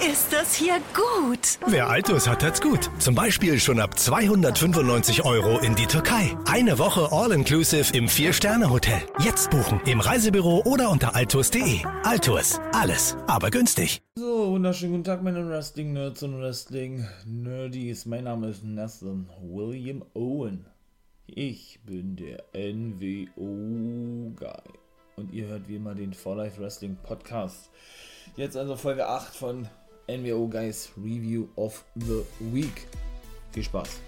Ist das hier gut? Wer Altus hat, hat's gut. Zum Beispiel schon ab 295 Euro in die Türkei. Eine Woche All-Inclusive im Vier-Sterne-Hotel. Jetzt buchen im Reisebüro oder unter altus.de. Altus. Alles, aber günstig. So, wunderschönen guten Tag, meine Wrestling-Nerds und Wrestling-Nerdies. Mein Name ist Nathan William Owen. Ich bin der NWO-Guy. Und ihr hört wie immer den For Life Wrestling Podcast. Jetzt also Folge 8 von NWO Guys Review of the Week. Viel Spaß.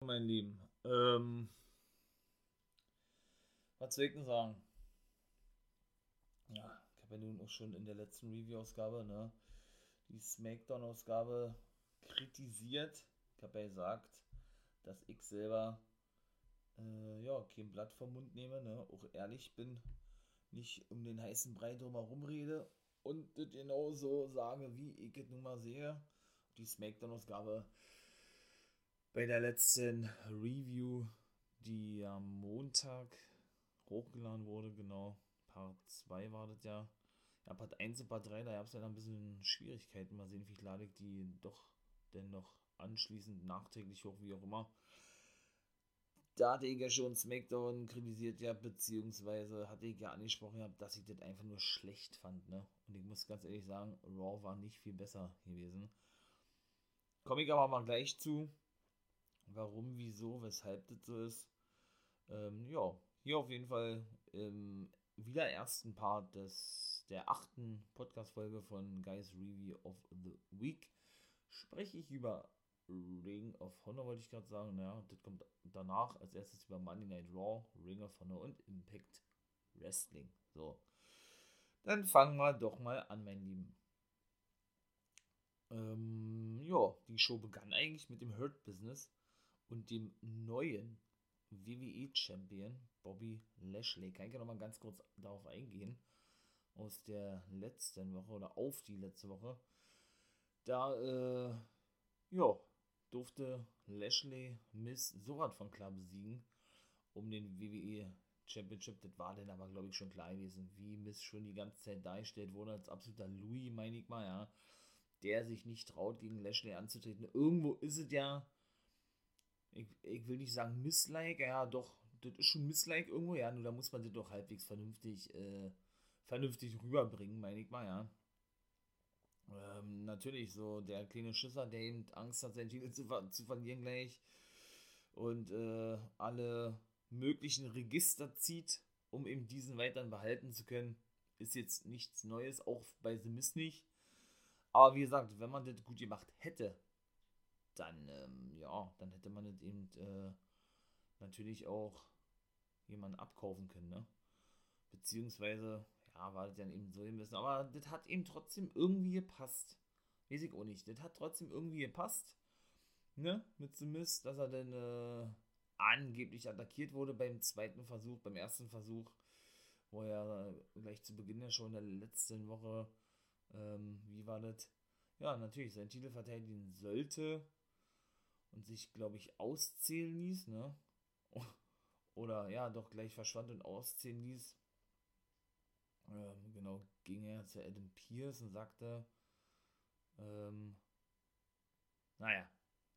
Mein Lieben, ähm, was soll ich denn sagen? Ja, ich habe ja nun auch schon in der letzten Review-Ausgabe, ne, die Smackdown-Ausgabe kritisiert. Ich habe ja gesagt, dass ich selber äh, ja, kein Blatt vom Mund nehme, ne? auch ehrlich bin, nicht um den heißen Brei drumherum rede und das genauso sage, wie ich es nun mal sehe. Die Smackdown-Ausgabe bei der letzten Review, die am Montag hochgeladen wurde, genau, Part 2 war das ja. Ja, Part 1 und Part 3, da gab es ja ein bisschen Schwierigkeiten. Mal sehen, wie lade ich die doch denn noch anschließend nachträglich hoch, wie auch immer da hatte ich ja schon SmackDown kritisiert ja, beziehungsweise hatte ich ja angesprochen gehabt, dass ich das einfach nur schlecht fand, ne? Und ich muss ganz ehrlich sagen, Raw war nicht viel besser gewesen. Komme ich aber mal gleich zu, warum, wieso, weshalb das so ist. Ähm, ja, hier auf jeden Fall im wieder ersten Part des, der achten Podcast-Folge von Guys Review of the Week spreche ich über Ring of Honor wollte ich gerade sagen, ja, das kommt danach als erstes über Monday Night Raw, Ring of Honor und Impact Wrestling. So. Dann fangen wir doch mal an, mein Lieben. Ähm, ja, die Show begann eigentlich mit dem Hurt Business und dem neuen WWE Champion Bobby Lashley. Kann ich ja nochmal ganz kurz darauf eingehen. Aus der letzten Woche oder auf die letzte Woche. Da, äh, ja, durfte Lashley Miss Sorat von klar besiegen, um den WWE Championship. Das war dann aber, glaube ich, schon klar gewesen, wie Miss schon die ganze Zeit dargestellt wurde, als absoluter Louis, meine ich mal, ja, der sich nicht traut, gegen Lashley anzutreten. Irgendwo ist es ja, ich, ich will nicht sagen misslike, ja, doch, das ist schon misslike irgendwo, ja, nur da muss man das doch halbwegs vernünftig, äh, vernünftig rüberbringen, meine ich mal, ja ähm, natürlich so der kleine Schisser, der eben Angst hat, seinen Titel zu, zu verlieren gleich und äh, alle möglichen Register zieht, um eben diesen weiterhin behalten zu können, ist jetzt nichts Neues, auch bei The Mist nicht. Aber wie gesagt, wenn man das gut gemacht hätte, dann, ähm, ja, dann hätte man das eben äh, natürlich auch jemanden abkaufen können, ne? Beziehungsweise ja, war das dann eben so müssen. Aber das hat eben trotzdem irgendwie gepasst. Weiß ich auch nicht. Das hat trotzdem irgendwie gepasst. Ne? Mit The Mist, dass er dann äh, angeblich attackiert wurde beim zweiten Versuch, beim ersten Versuch, wo er gleich zu Beginn der schon der letzten Woche, ähm, wie war das? Ja, natürlich, seinen Titel verteidigen sollte und sich, glaube ich, auszählen ließ, ne? Oder ja, doch gleich verschwand und auszählen ließ ähm, genau, ging er zu Adam Pierce und sagte, ähm, naja,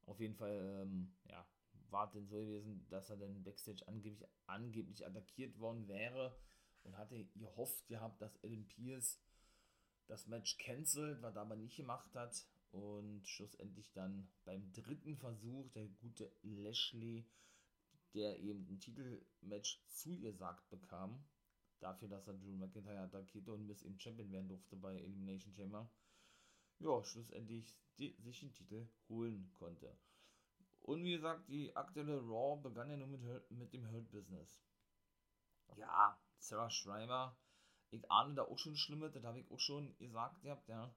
auf jeden Fall, ähm, ja, war denn so gewesen, dass er dann Backstage angeblich, angeblich attackiert worden wäre und hatte gehofft gehabt, dass Adam Pierce das Match cancelt, was er aber nicht gemacht hat. Und schlussendlich dann beim dritten Versuch der gute Lashley, der eben ein Titelmatch zugesagt bekam, dafür, dass er Drew McIntyre attackierte und bis eben Champion werden durfte bei Elimination Chamber, ja, schlussendlich die, sich den Titel holen konnte. Und wie gesagt, die aktuelle Raw begann ja nur mit, mit dem Hurt Business. Ja, Sarah Schreiber, ich ahne da auch schon Schlimmes, das habe ich auch schon gesagt, ihr habt ja.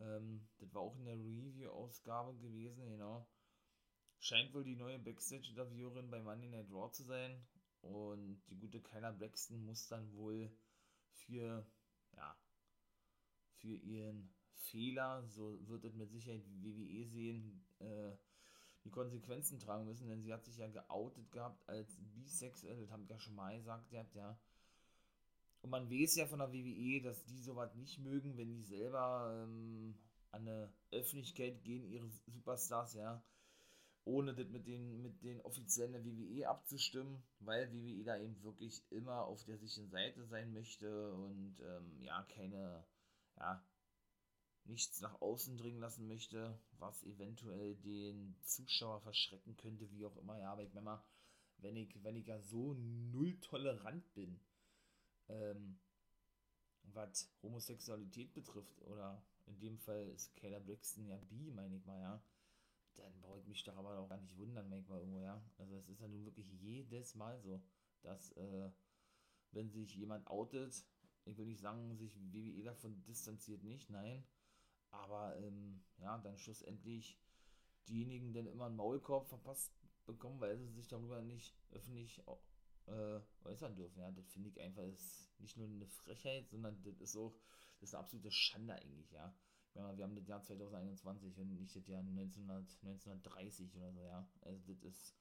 Ähm, das war auch in der Review-Ausgabe gewesen, genau. Scheint wohl die neue Backstage-Interviewerin bei Monday Night Raw zu sein. Und die gute Kyla Braxton muss dann wohl für, ja, für ihren Fehler, so wird es mit Sicherheit WWE sehen, äh, die Konsequenzen tragen müssen, denn sie hat sich ja geoutet gehabt als bisexuell, das habe ich ja schon mal gesagt, gehabt, ja. Und man weiß ja von der WWE, dass die sowas nicht mögen, wenn die selber ähm, an eine Öffentlichkeit gehen, ihre Superstars, ja, ohne das mit den, mit den Offiziellen der WWE abzustimmen, weil WWE da eben wirklich immer auf der sicheren Seite sein möchte und ähm, ja, keine, ja, nichts nach außen dringen lassen möchte, was eventuell den Zuschauer verschrecken könnte, wie auch immer. Ja, aber ich meine mal, wenn ich, wenn ich ja so null tolerant bin, ähm, was Homosexualität betrifft, oder in dem Fall ist Kayla Braxton ja bi, meine ich mal, ja, dann brauche ich mich doch aber auch gar nicht wundern, meine ich mal irgendwo, ja. Also es ist ja nun wirklich jedes Mal so, dass, äh, wenn sich jemand outet, ich will nicht sagen, sich WWE davon distanziert nicht, nein, aber ähm, ja, dann schlussendlich diejenigen dann immer einen Maulkorb verpasst bekommen, weil sie sich darüber nicht öffentlich äh, äußern dürfen. Ja, das finde ich einfach ist nicht nur eine Frechheit, sondern das ist auch das ist eine absolute Schande eigentlich, ja. Ja. Wir haben das Jahr 2021 und nicht das Jahr 1900, 1930 oder so, ja. Also das ist,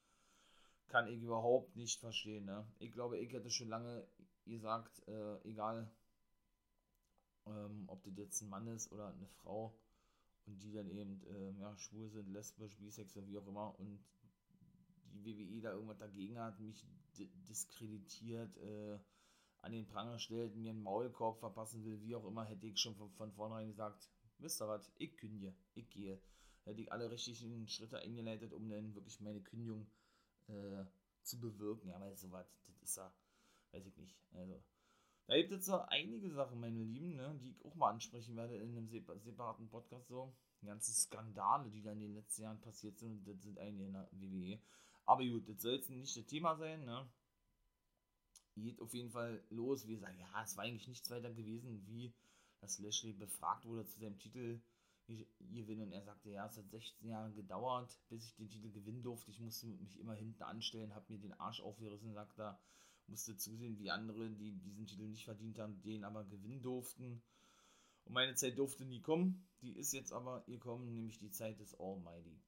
kann ich überhaupt nicht verstehen, ne. Ich glaube, ich hätte schon lange gesagt, äh, egal ähm, ob das jetzt ein Mann ist oder eine Frau und die dann eben äh, ja, schwul sind, lesbisch, bisexuell, wie auch immer und die WWE da irgendwas dagegen hat, mich diskreditiert, äh, an den Pranger stellt, mir einen Maulkorb verpassen will, wie auch immer, hätte ich schon von, von vornherein gesagt, wisst ihr was, ich kündige, ich gehe. Hätte ich alle richtigen Schritte eingeleitet, um dann wirklich meine Kündigung äh, zu bewirken. Ja, weil sowas, das ist ja, weiß ich nicht. Also, da gibt es so einige Sachen, meine Lieben, ne, die ich auch mal ansprechen werde in einem separaten Podcast so. Die ganzen Skandale, die da in den letzten Jahren passiert sind, das sind einige in der WWE. Aber gut, das soll jetzt nicht das Thema sein, ne? Geht auf jeden Fall los. Wir sagen, ja, es war eigentlich nichts weiter gewesen, wie dass Lashley befragt wurde zu seinem Titel gewinnen und er sagte, ja, es hat 16 Jahre gedauert, bis ich den Titel gewinnen durfte. Ich musste mich immer hinten anstellen, habe mir den Arsch aufgerissen, sagt er musste zusehen, wie andere, die diesen Titel nicht verdient haben, den aber gewinnen durften. Und meine Zeit durfte nie kommen. Die ist jetzt aber gekommen, nämlich die Zeit des Almighty.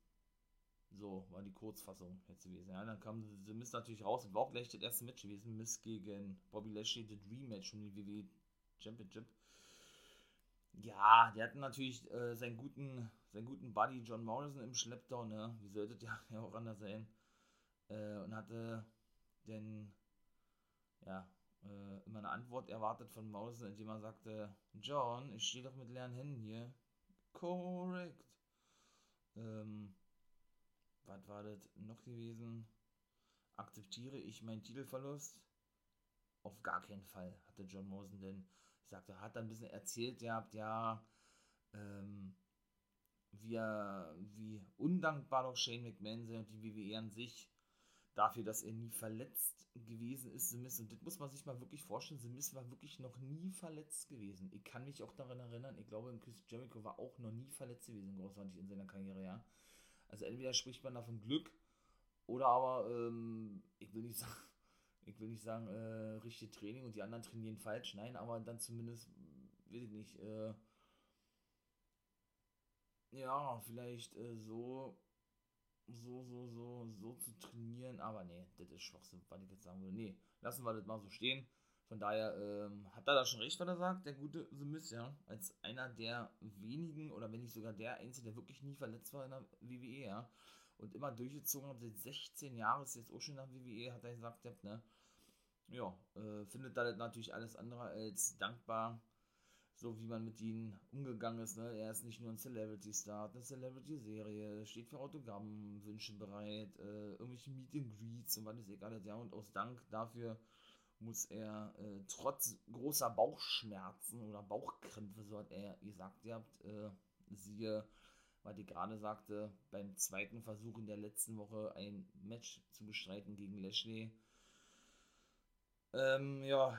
So war die Kurzfassung jetzt gewesen. Ja, dann kam The Mist natürlich raus. War auch gleich das erste Match gewesen. Mist gegen Bobby Lashley, The Dream Match von die WWE Championship. Ja, der hat natürlich äh, seinen guten, seinen guten Buddy John Morrison im Schleppdown, ne? Wie sollte der ja auch anders sein? Äh, und hatte den ja, äh, immer eine Antwort erwartet von Mausen, indem er sagte, John, ich stehe doch mit leeren Händen hier. Korrekt. Ähm, was war das noch gewesen? Akzeptiere ich meinen Titelverlust? Auf gar keinen Fall, hatte John Mosen denn. Sagte, hat er ein bisschen erzählt gehabt, ja, ähm, wie, wie undankbar doch Shane McMahon sind und die WWE an sich dafür, dass er nie verletzt gewesen ist, The Miz. Und das muss man sich mal wirklich vorstellen. The Miz war wirklich noch nie verletzt gewesen. Ich kann mich auch daran erinnern, ich glaube, Chris Jericho war auch noch nie verletzt gewesen, großartig in seiner Karriere, ja. Also entweder spricht man da von Glück oder aber, ähm, ich will nicht sagen, ich will nicht sagen, äh, richtige Training und die anderen trainieren falsch. Nein, aber dann zumindest, weiß ich nicht, äh, ja, vielleicht äh, so so, so, so, so zu trainieren. Aber nee, das ist Schwachsinn, was ich jetzt sagen würde. Nee, lassen wir das mal so stehen. Von daher ähm, hat er da schon recht, was er sagt, der gute The Miz, ja. Als einer der wenigen oder wenn nicht sogar der Einzige, der wirklich nie verletzt war in der WWE, ja. Und immer durchgezogen hat, seit 16 Jahren ist jetzt auch schon nach WWE, hat er gesagt, ne. Ja, äh, findet da natürlich alles andere als dankbar so wie man mit ihnen umgegangen ist. Ne? Er ist nicht nur ein Celebrity-Star, eine Celebrity-Serie, steht für Autogrammwünsche bereit, äh, irgendwelche Meet and Greets und was ist egal. Ja, und aus Dank dafür muss er äh, trotz großer Bauchschmerzen oder Bauchkrämpfe, so hat er gesagt, ihr habt, äh, siehe, was ich gerade sagte, beim zweiten Versuch in der letzten Woche ein Match zu bestreiten gegen Lashley, ähm, ja,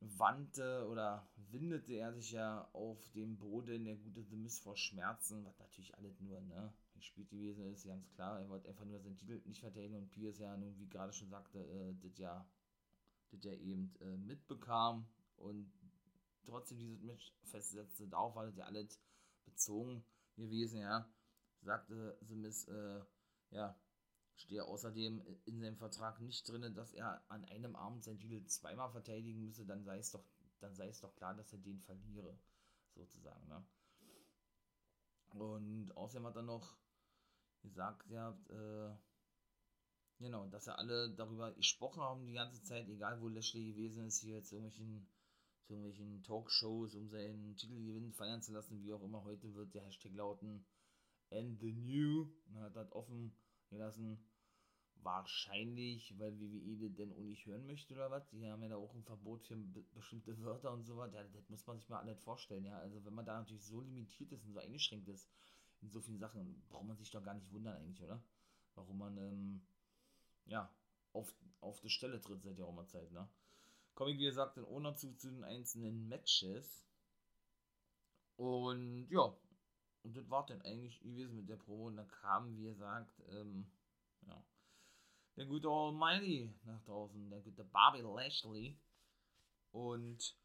wandte oder windete er sich ja auf dem Boden, der gute The Miz vor Schmerzen, was natürlich alles nur, ne, gespielt gewesen ist, ganz klar, er wollte einfach nur seinen Titel nicht verteidigen und Pierce ja nun, wie gerade schon sagte, äh, das ja, das ja eben äh, mitbekam und trotzdem dieses Match festsetzte, darauf war das ja alles bezogen gewesen, ja, sagte The Miz, äh, ja, stehe außerdem in seinem Vertrag nicht drin, dass er an einem Abend sein Titel zweimal verteidigen müsse, dann sei es doch, dann sei es doch klar, dass er den verliere, sozusagen, ne? Und außerdem hat er noch gesagt, ja, äh, genau, dass er alle darüber gesprochen haben die ganze Zeit, egal wo Lashley gewesen ist, hier zu irgendwelchen, zu irgendwelchen Talkshows, um seinen Titelgewinn feiern zu lassen, wie auch immer. Heute wird der Hashtag lauten And the New. Und hat das offen gelassen. Wahrscheinlich, weil WWE denn auch nicht hören möchte oder was. Die haben ja da auch ein Verbot für bestimmte Wörter und so was. Ja, das muss man sich mal alles vorstellen. Ja, also wenn man da natürlich so limitiert ist und so eingeschränkt ist in so vielen Sachen, braucht man sich doch gar nicht wundern eigentlich, oder? Warum man, ähm, ja, auf, auf die Stelle tritt seit der mal Zeit, ne? Komme ich, wie gesagt, dann noch zu, zu den einzelnen Matches. Und ja, und das war dann eigentlich gewesen mit der Promo. Und dann kam, wie gesagt, ähm, ja, der gute Almighty nach draußen, der gute Bobby Lashley. Und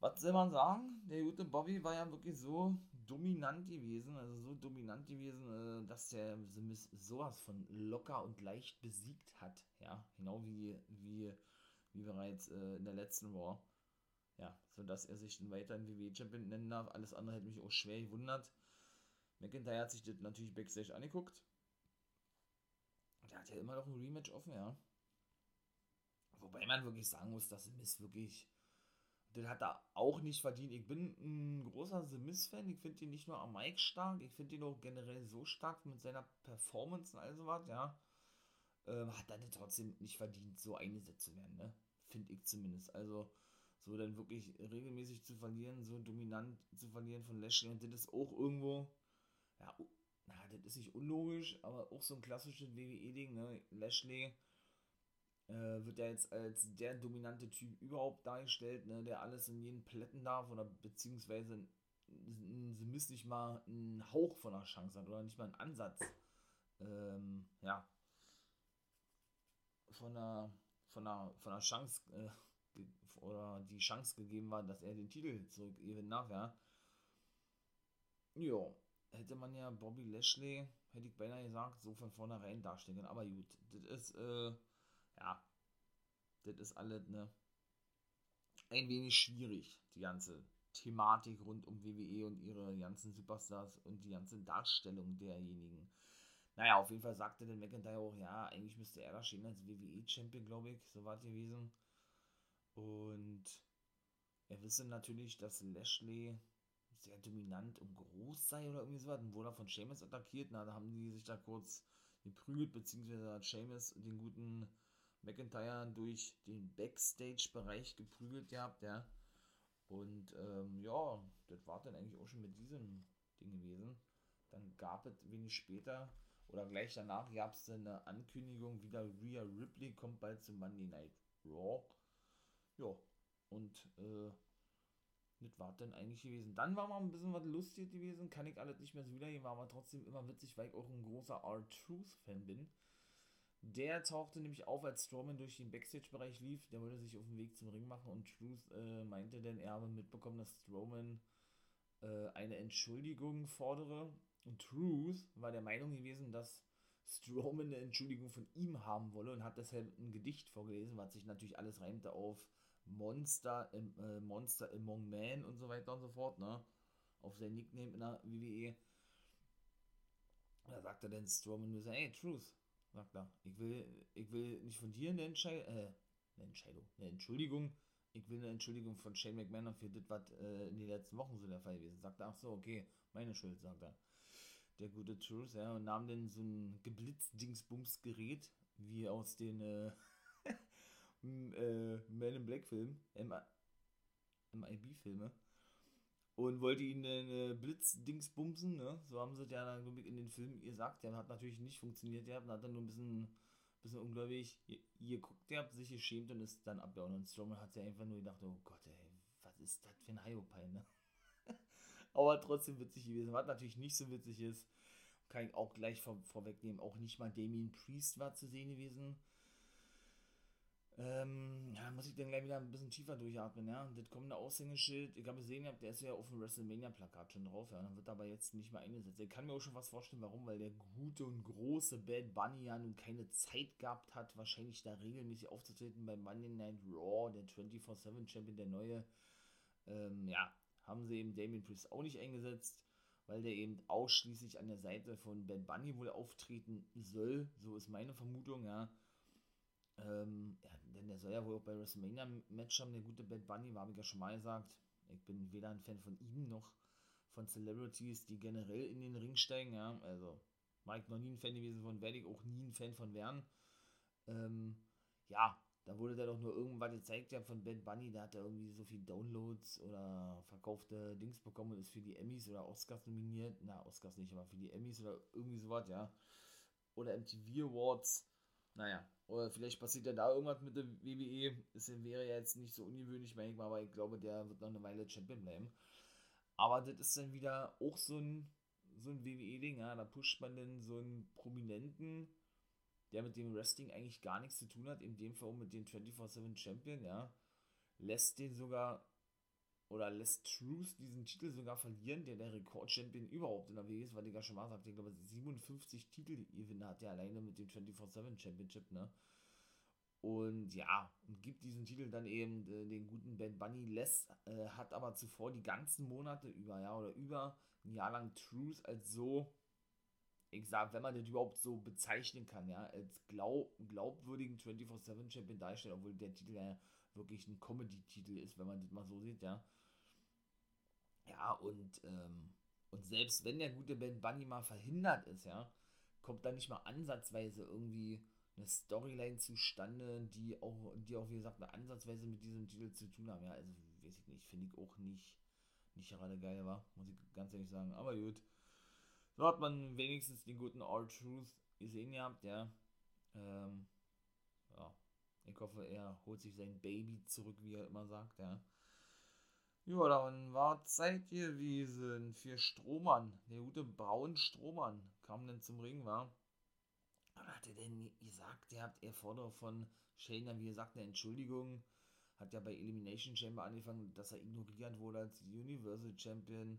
was soll man sagen? Der gute Bobby war ja wirklich so dominant gewesen, also so dominant gewesen, äh, dass der sowas von locker und leicht besiegt hat. Ja, genau wie, wie, wie bereits äh, in der letzten War. Ja, sodass er sich dann weiter in WWE-Champion nennen darf. Alles andere hätte mich auch schwer gewundert. McIntyre hat sich das natürlich Backstage angeguckt. Der hat ja immer noch ein Rematch offen, ja. Wobei man wirklich sagen muss, dass Miss wirklich den hat er auch nicht verdient. Ich bin ein großer The Miz-Fan. Ich finde ihn nicht nur am Mike stark, ich finde ihn auch generell so stark mit seiner Performance und all sowas, ja. Ähm, hat den trotzdem nicht verdient, so eingesetzt zu werden, ne? Finde ich zumindest. Also, so dann wirklich regelmäßig zu verlieren, so dominant zu verlieren von Lashley das ist auch irgendwo, ja, na, das ist nicht unlogisch, aber auch so ein klassisches WWE-Ding, ne? Lashley äh, wird ja jetzt als der dominante Typ überhaupt dargestellt, ne, der alles in jeden plätten darf oder beziehungsweise sie müssen nicht mal einen Hauch von einer Chance hat oder nicht mal einen Ansatz, ähm, ja, von einer, von einer, von einer Chance äh, oder die Chance gegeben war, dass er den Titel zurückgewinnen darf, ja. Jo, hätte man ja Bobby Lashley, hätte ich beinahe gesagt, so von vornherein darstellen aber gut, das ist, äh, ja, das ist alles ne, ein wenig schwierig, die ganze Thematik rund um WWE und ihre ganzen Superstars und die ganze Darstellung derjenigen. Naja, auf jeden Fall sagte der McIntyre auch, ja, eigentlich müsste er da stehen als WWE-Champion, glaube ich, so war es gewesen. Und er wisse natürlich, dass Lashley sehr dominant und groß sei oder irgendwie so, dann wurde von Seamus attackiert, na, da haben die sich da kurz geprügelt, beziehungsweise hat Seamus den guten McIntyre durch den Backstage-Bereich geprügelt gehabt, ja. Und ähm, ja, das war dann eigentlich auch schon mit diesem Ding gewesen. Dann gab es wenig später oder gleich danach gab es eine Ankündigung, wieder Rhea Ripley kommt bald zum Monday Night Raw. Ja, und äh, das war dann eigentlich gewesen. Dann war mal ein bisschen was lustig gewesen, kann ich alles nicht mehr so wiedergeben, war aber trotzdem immer witzig, weil ich auch ein großer R-Truth-Fan bin. Der tauchte nämlich auf, als Strowman durch den Backstage-Bereich lief. Der wollte sich auf den Weg zum Ring machen und Truth äh, meinte denn, er habe mitbekommen, dass Strowman äh, eine Entschuldigung fordere. Und Truth war der Meinung gewesen, dass Strowman eine Entschuldigung von ihm haben wolle und hat deshalb ein Gedicht vorgelesen, was sich natürlich alles reimte auf Monster, äh, Monster Among Men und so weiter und so fort, ne? Auf sein Nickname in der WWE. Da sagte dann Strowman nur so, hey, Truth, sagt er, ich will, ich will nicht von dir eine, Entschei äh, eine Entscheidung, eine Entschuldigung, ich will eine Entschuldigung von Shane McMahon für das, was äh, in den letzten Wochen so der Fall gewesen Sagt er, ach so, okay, meine Schuld, sagt er. Der gute Truth, ja, und nahm dann so ein Geblitzdingsbums-Gerät, wie aus den, äh, äh, Man in Black Film, MIB-Filme. Und wollte ihn eine Blitzdings ne? So haben sie ja dann in den Film gesagt. Der hat natürlich nicht funktioniert, der hat dann nur ein bisschen, bisschen ungläubig. Ihr, guckt, der hat sich geschämt und ist dann abgehauen. Und Strowman hat sich einfach nur gedacht, oh Gott, ey, was ist das für ein Hyopai, ne? Aber trotzdem witzig gewesen. Was natürlich nicht so witzig ist, kann ich auch gleich vor, vorwegnehmen, auch nicht mal Damien Priest war zu sehen gewesen. Ähm, ja, muss ich dann gleich wieder ein bisschen tiefer durchatmen, ja. Das kommende Aushängeschild, ich habe gesehen, der ist ja auf dem WrestleMania-Plakat schon drauf, ja. Dann wird aber jetzt nicht mehr eingesetzt. Ich kann mir auch schon was vorstellen, warum, weil der gute und große Bad Bunny ja nun keine Zeit gehabt hat, wahrscheinlich da regelmäßig aufzutreten bei Monday Night Raw, der 24-7-Champion, der neue. Ähm, ja, haben sie eben Damien Priest auch nicht eingesetzt, weil der eben ausschließlich an der Seite von Bad Bunny wohl auftreten soll. So ist meine Vermutung, ja. Ähm, ja, denn der soll ja wohl auch bei WrestleMania Match haben, der gute Bad Bunny, war ich ja schon mal gesagt. Ich bin weder ein Fan von ihm noch von Celebrities, die generell in den Ring steigen, ja. Also, ich noch nie ein Fan gewesen von, werde ich auch nie ein Fan von werden. Ähm, ja, da wurde da doch nur irgendwann gezeigt, ja, von Bad Bunny, da hat er irgendwie so viel Downloads oder verkaufte Dings bekommen und ist für die Emmys oder Oscars nominiert. Na, Oscars nicht, aber für die Emmys oder irgendwie sowas, ja. Oder MTV Awards. Naja, oder vielleicht passiert ja da irgendwas mit der WWE. Das wäre ja jetzt nicht so ungewöhnlich, manchmal, aber ich glaube, der wird noch eine Weile Champion bleiben. Aber das ist dann wieder auch so ein, so ein WWE-Ding, ja. Da pusht man dann so einen Prominenten, der mit dem Wrestling eigentlich gar nichts zu tun hat, in dem Fall mit dem 24-7 Champion, ja. Lässt den sogar oder lässt Truth diesen Titel sogar verlieren, der der Rekordchampion überhaupt in der WWE ist, weil ich ja schon mal sagte, ich glaube 57 Titel Gewinne hat er alleine mit dem 24-7 Championship, ne? Und ja, und gibt diesen Titel dann eben äh, den guten Ben Bunny lässt, äh, hat aber zuvor die ganzen Monate über, ja, oder über ein Jahr lang Truth als so, ich sag, wenn man das überhaupt so bezeichnen kann, ja, als glaub, glaubwürdigen 24-7 Champion darstellt, obwohl der Titel ja wirklich ein Comedy-Titel ist, wenn man das mal so sieht, ja. Ja, und, ähm, und selbst wenn der gute Ben Bunny mal verhindert ist, ja, kommt da nicht mal ansatzweise irgendwie eine Storyline zustande, die auch, die auch, wie gesagt, eine ansatzweise mit diesem Titel zu tun haben. Ja, also, weiß ich nicht, finde ich auch nicht, nicht gerade geil war, muss ich ganz ehrlich sagen. Aber gut. So hat man wenigstens den guten All Truth gesehen gehabt, ja. Ähm, ja. Ich hoffe, er holt sich sein Baby zurück, wie er immer sagt, ja. Ja, dann war Zeit gewesen für Strohmann. Der gute Braun Strohmann kam dann zum Ring, war. Was hat er denn gesagt? Der hat er fordere von Shane wie gesagt, eine Entschuldigung. Hat ja bei Elimination Chamber angefangen, dass er ignoriert wurde als Universal Champion.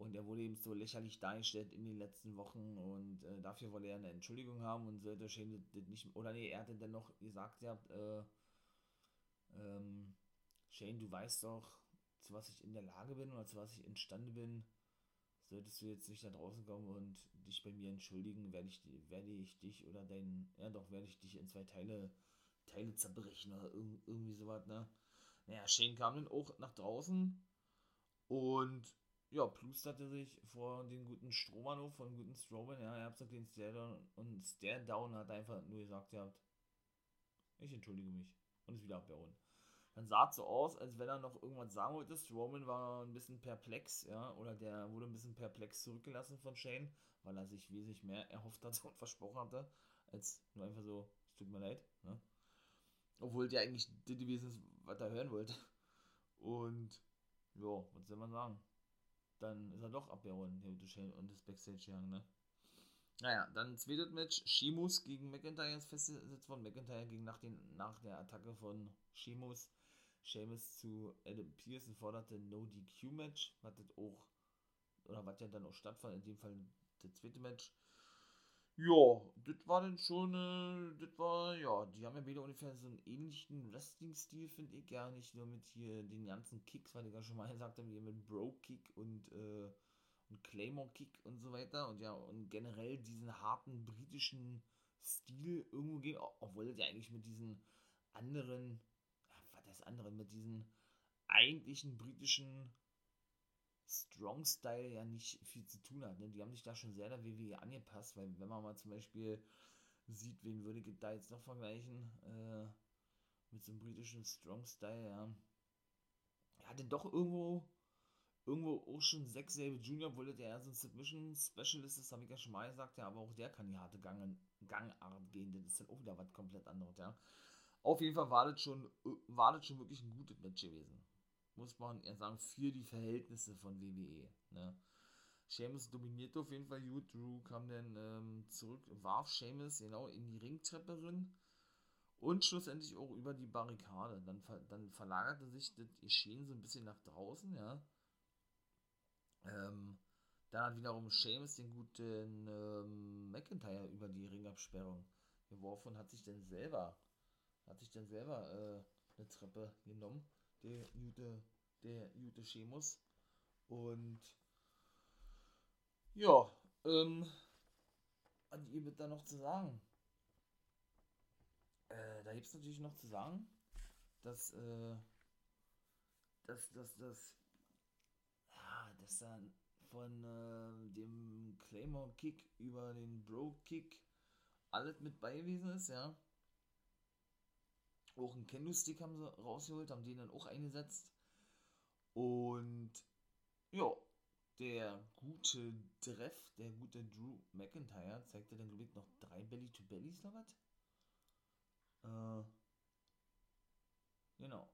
Und er wurde eben so lächerlich dargestellt in den letzten Wochen und äh, dafür wollte er eine Entschuldigung haben und sollte Shane das nicht. Oder nee, er hatte dann noch gesagt, ja, äh, ähm, Shane, du weißt doch, zu was ich in der Lage bin oder zu was ich imstande bin, solltest du jetzt nicht da draußen kommen und dich bei mir entschuldigen, werde ich, werde ich dich oder dein, ja doch, werde ich dich in zwei Teile, Teile zerbrechen oder irg irgendwie sowas, ne? Naja, Shane kam dann auch nach draußen und ja, plusterte sich vor den guten Strohmann von guten Strowman, ja, er hat gesagt, den Stare-Down und Stare-Down hat einfach nur gesagt, ja, ich entschuldige mich und ist wieder abgehauen. Dann sah es so aus, als wenn er noch irgendwas sagen wollte. Strowman war ein bisschen perplex, ja, oder der wurde ein bisschen perplex zurückgelassen von Shane, weil er sich wesentlich mehr erhofft hatte und versprochen hatte, als nur einfach so, es tut mir leid, ne? Obwohl der eigentlich das gewesen ist, was er hören wollte. Und, ja, was soll man sagen? Dann ist er doch abgehauen, der Shane und das Backstage gegangen, ne? Naja, dann zweites Match, Sheamus gegen McIntyre ist festgesetzt worden. McIntyre ging nach, den, nach der Attacke von Sheamus Sheamus zu Adam Pearson forderte No DQ Match, was das auch, oder was ja dann auch stattfand, in dem Fall das zweite Match. Ja, das war dann schon, äh, das war, ja, die haben ja beide ungefähr so einen ähnlichen Wrestling-Stil, finde ich, ja, nicht nur mit hier den ganzen Kicks, weil ich ja schon mal gesagt habe, wie mit Bro-Kick und, äh, und Claymore-Kick und so weiter und ja, und generell diesen harten britischen Stil irgendwo gehen, obwohl das ja eigentlich mit diesen anderen das andere mit diesem eigentlichen britischen Strong-Style ja nicht viel zu tun hat. Ne? Die haben sich da schon sehr der WWE angepasst, weil wenn man mal zum Beispiel sieht, wen würde ich da jetzt noch vergleichen, äh, mit so einem britischen Strong-Style, ja. Er hatte doch irgendwo, irgendwo auch schon Zack Sabre Jr., wollte der ja so ein Submission-Specialist ist, habe ich ja schon mal gesagt, ja, aber auch der kann die harte Gang Gangart gehen, das ist dann auch wieder was komplett anderes, ja. Auf jeden Fall war das schon, war das schon wirklich ein gutes Match gewesen. Muss man eher sagen, für die Verhältnisse von WWE, ne. Seamus dominierte auf jeden Fall gut. Drew kam dann ähm, zurück, warf Seamus genau in die Ringtreppe drin und schlussendlich auch über die Barrikade. Dann, dann verlagerte sich das Geschehen so ein bisschen nach draußen, ja. Ähm, dann hat wiederum Seamus den guten ähm, McIntyre über die Ringabsperrung geworfen und hat sich dann selber, hat sich dann selber äh, eine Treppe genommen, der gute, der gute Sheamus. Und ja, ähm, was ihr da noch zu sagen? Äh, da gibt es natürlich noch zu sagen, dass, äh, dass, dass, dass, ja, dass dann von äh, dem Claymore Kick über den Bro Kick alles mit beigewiesen ist, ja. Auch einen Kendo-Stick haben sie rausgeholt, haben den dann auch eingesetzt. Und ja, der gute Dreff, der gute Drew McIntyre, zeigte dann, glaube ich, noch drei Belly-to-Bellies oder was? Äh, genau.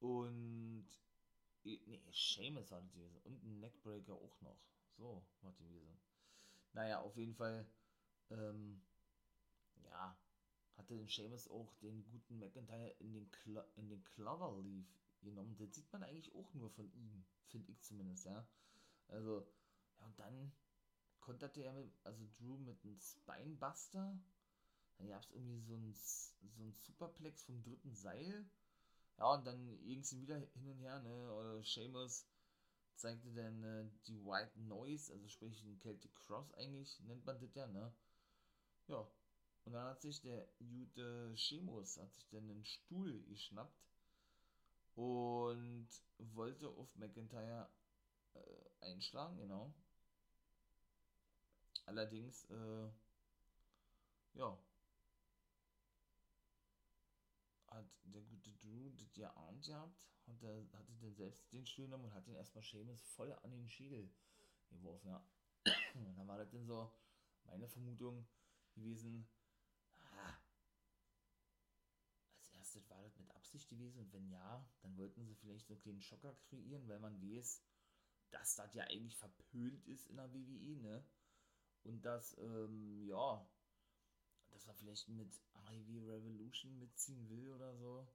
Und. Nee, Seamus war das gewesen. Und ein Neckbreaker auch noch. So, war die gewesen. Naja, auf jeden Fall. Ähm, ja, hatte den Seamus auch den guten McIntyre in den, Clo in den Cloverleaf genommen. Das sieht man eigentlich auch nur von ihm, finde ich zumindest, ja. Also, ja, und dann konterte er mit, also Drew mit einem Spinebuster dann gab es irgendwie so ein, so ein Superplex vom dritten Seil. Ja, und dann irgendwie wieder hin und her, ne? Oder Seamus zeigte dann äh, die White Noise, also sprich ein Celtic Cross eigentlich, nennt man das ja, ne? Ja. Und dann hat sich der Jude Sheamus, hat sich dann einen Stuhl geschnappt und wollte auf McIntyre äh, einschlagen, genau. Allerdings, äh, ja, hat der gute Drew das ja ahnt gehabt und da hatte dann selbst den Stuhl genommen und hat den erstmal Seamus voll an den Schädel geworfen, ja. Und dann war das dann so meine Vermutung gewesen, ah, als erstes war das mit Absicht gewesen und wenn ja, dann wollten sie vielleicht so einen kleinen Schocker kreieren, weil man weiß, dass das ja eigentlich verpönt ist in der WWE, ne? Und dass, ähm, ja, dass er vielleicht mit Ivy Revolution mitziehen will oder so.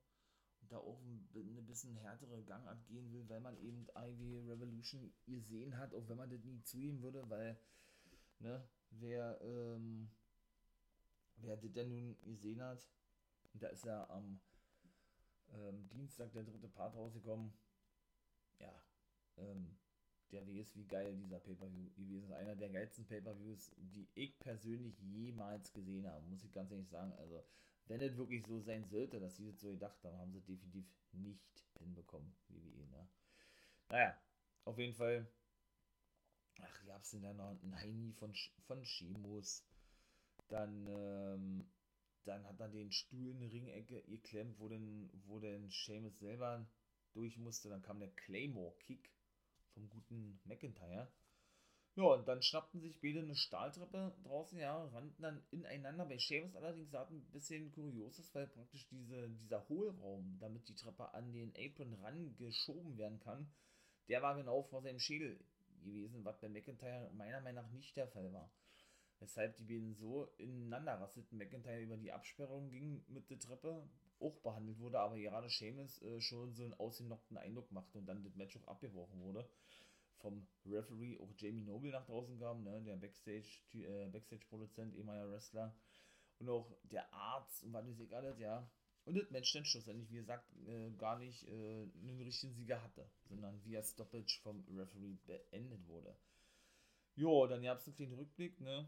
Und da auch eine bisschen härtere Gangart gehen will, weil man eben Ivy Revolution gesehen hat, auch wenn man das nie zu ihm würde, weil, ne, wer, ähm, wer das denn nun gesehen hat, und da ist ja am ähm, Dienstag der dritte Part rausgekommen, ja, ähm, der weiß, wie geil dieser Pay-Per-View gewesen ist. Einer der geilsten Pay-Per-Views, die ich persönlich jemals gesehen habe, muss ich ganz ehrlich sagen. Also, wenn es wirklich so sein sollte, dass sie das so gedacht haben, haben sie definitiv nicht hinbekommen, WWE, ne? Naja, auf jeden Fall. Ach, gab es denn da noch ein Heini von, von Shimus. Dann, ähm, dann hat er den Stuhl in die Ringecke geklemmt, wo denn, wo denn Seamus selber durch musste. Dann kam der Claymore-Kick vom guten McIntyre. Ja, und dann schnappten sich beide eine Stahltreppe draußen, ja, rannten dann ineinander. Bei Seamus allerdings sah ein bisschen kurios aus, weil praktisch diese, dieser Hohlraum, damit die Treppe an den Apron rangeschoben werden kann, der war genau vor seinem Schädel gewesen, was bei McIntyre meiner Meinung nach nicht der Fall war. Weshalb die beiden so ineinander rasselten, McIntyre über die Absperrung ging mit der Treppe, auch behandelt wurde, aber gerade Seamus äh, schon so einen ausgenockten Eindruck machte und dann das Match auch abgebrochen wurde. Vom Referee auch Jamie Noble nach draußen kam, ne, der Backstage, äh, Backstage-Produzent, ehemaliger Wrestler. Und auch der Arzt und was weiß ich alles, ja. Und das Match dann schlussendlich, wie gesagt, äh, gar nicht äh, einen richtigen Sieger hatte, sondern via Stoppage vom Referee beendet wurde. Jo, dann gab es einen kleinen Rückblick, ne?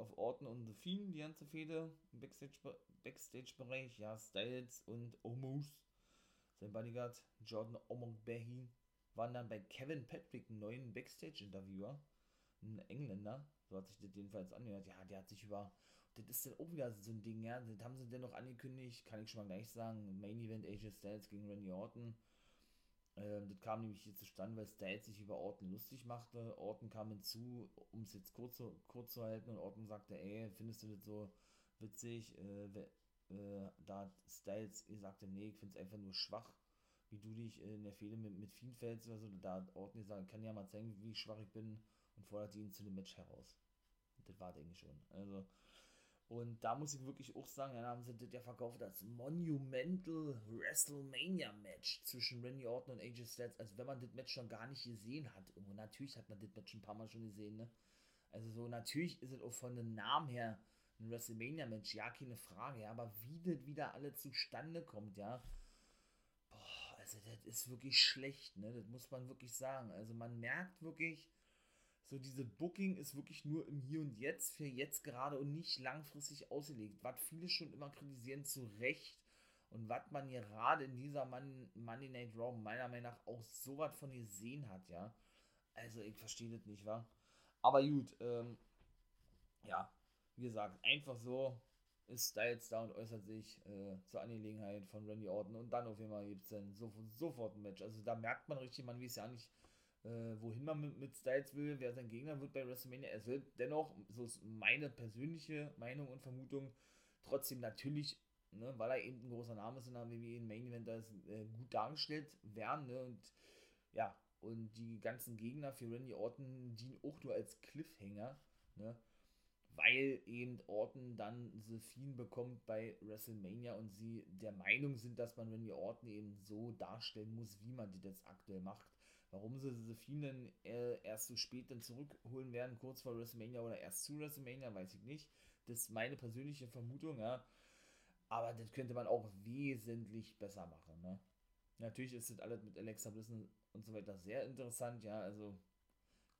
Auf Orton und The Fiend, die ganze Fehde im Backstage-Bereich. Backstage ja, Styles und Omos, sein Bodyguard Jordan Omogbehi, waren dann bei Kevin Patrick, einen neuen Backstage-Interviewer, ein Engländer, so hat sich das jedenfalls angehört. Ja, der hat sich über das ist dann auch wieder so ein Ding, ja. Das haben sie dennoch angekündigt, kann ich schon mal gleich sagen. Main Event AJ Styles gegen Randy Orton. Ähm, das kam nämlich hier zustande, weil Styles sich über Orton lustig machte. Orton kam hinzu, um es jetzt kurz zu, kurz zu halten, und Orton sagte, ey, findest du das so witzig? Äh, äh, da Styles sagte, nee, ich finde es einfach nur schwach, wie du dich in der Fehde mit, mit Fiend oder so. Da hat Orton gesagt, kann ja mal zeigen, wie schwach ich bin und fordert ihn zu dem Match heraus. Das war, denke ich schon. Also, und da muss ich wirklich auch sagen, dann haben sie das ja verkauft als Monumental WrestleMania Match zwischen Randy Orton und AJ Styles, als wenn man das Match schon gar nicht gesehen hat. Und natürlich hat man das Match ein paar Mal schon gesehen, ne? Also so, natürlich ist es auch von den Namen her ein WrestleMania-Match, ja, keine Frage, ja, aber wie das wieder alle zustande kommt, ja, boah, also das ist wirklich schlecht, ne, das muss man wirklich sagen. Also man merkt wirklich, so diese Booking ist wirklich nur im Hier und Jetzt für jetzt gerade und nicht langfristig ausgelegt. Was viele schon immer kritisieren, zu Recht. Und was man gerade in dieser Monday Night Raw meiner Meinung nach auch so was von gesehen hat, ja. Also ich verstehe das nicht, wa? Aber gut, ähm, ja, wie gesagt, einfach so ist Styles da und äußert sich äh, zur Angelegenheit von Randy Orton und dann auf jeden Fall gibt es dann so, sofort ein Match. Also da merkt man richtig, man weiß ja nicht, äh, wohin man mit, mit, Styles will, wer sein Gegner wird bei WrestleMania. Er wird dennoch, so ist meine persönliche Meinung und Vermutung, trotzdem natürlich, ne, weil er eben ein großer Name ist in der WWE in Main Event, da äh, gut dargestellt werden. Ne, und ja, und die ganzen Gegner für Randy Orton dienen auch nur als Cliffhanger, ne, weil eben Orton dann The Fiend bekommt bei WrestleMania und sie der Meinung sind, dass man Randy Orton eben so darstellen muss, wie man das jetzt aktuell macht. Warum sie Sephine äh, erst so spät dann zurückholen werden, kurz vor WrestleMania oder erst zu WrestleMania, weiß ich nicht. Das ist meine persönliche Vermutung, ja. Aber das könnte man auch wesentlich besser machen, ne? Natürlich ist das alles mit Alexa Bliss und so weiter sehr interessant, ja. Also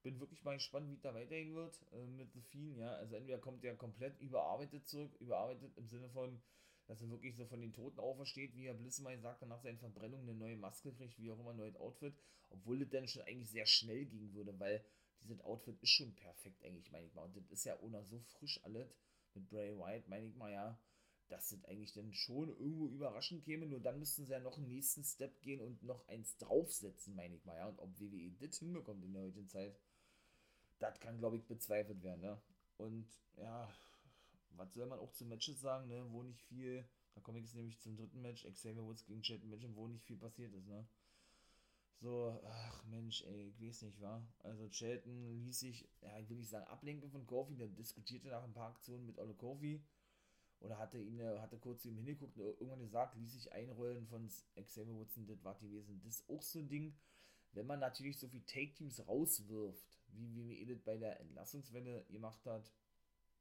bin wirklich mal gespannt, wie es da weitergehen wird äh, mit The Fiend, ja. Also entweder kommt der komplett überarbeitet zurück, überarbeitet im Sinne von, dass er wirklich so von den Toten aufersteht, wie er Bliss mal gesagt nach seiner Verbrennung eine neue Maske kriegt, wie auch immer ein neues Outfit, obwohl das dann schon eigentlich sehr schnell gehen würde, weil dieses Outfit ist schon perfekt, eigentlich, meine ich mal. Und das ist ja ohne so frisch alles mit Bray White, meine ich mal, ja, dass das eigentlich dann schon irgendwo überraschend käme, nur dann müssten sie ja noch einen nächsten Step gehen und noch eins draufsetzen, meine ich mal, ja. Und ob WWE das hinbekommt in der heutigen Zeit, das kann, glaube ich, bezweifelt werden, ne? Und ja, was soll man auch zu Matches sagen, ne, wo nicht viel, da komme ich jetzt nämlich zum dritten Match, Xavier Woods gegen Chad Mitchell, wo nicht viel passiert ist, ne. So, ach Mensch, ey, ich weiß nicht, wa? Also Shelton ließ sich, ja, ich will nicht sagen ablenken von Kofi, der diskutierte nach ein paar Aktionen mit Ole Kofi oder hatte ihn, hatte kurz zu ihm hingeguckt und irgendwann gesagt, ließ sich einrollen von Xavier Woods und das war gewesen. Das ist auch so ein Ding, wenn man natürlich so viel Take-Teams rauswirft, wie, mir Edith bei der Entlassungswelle gemacht hat,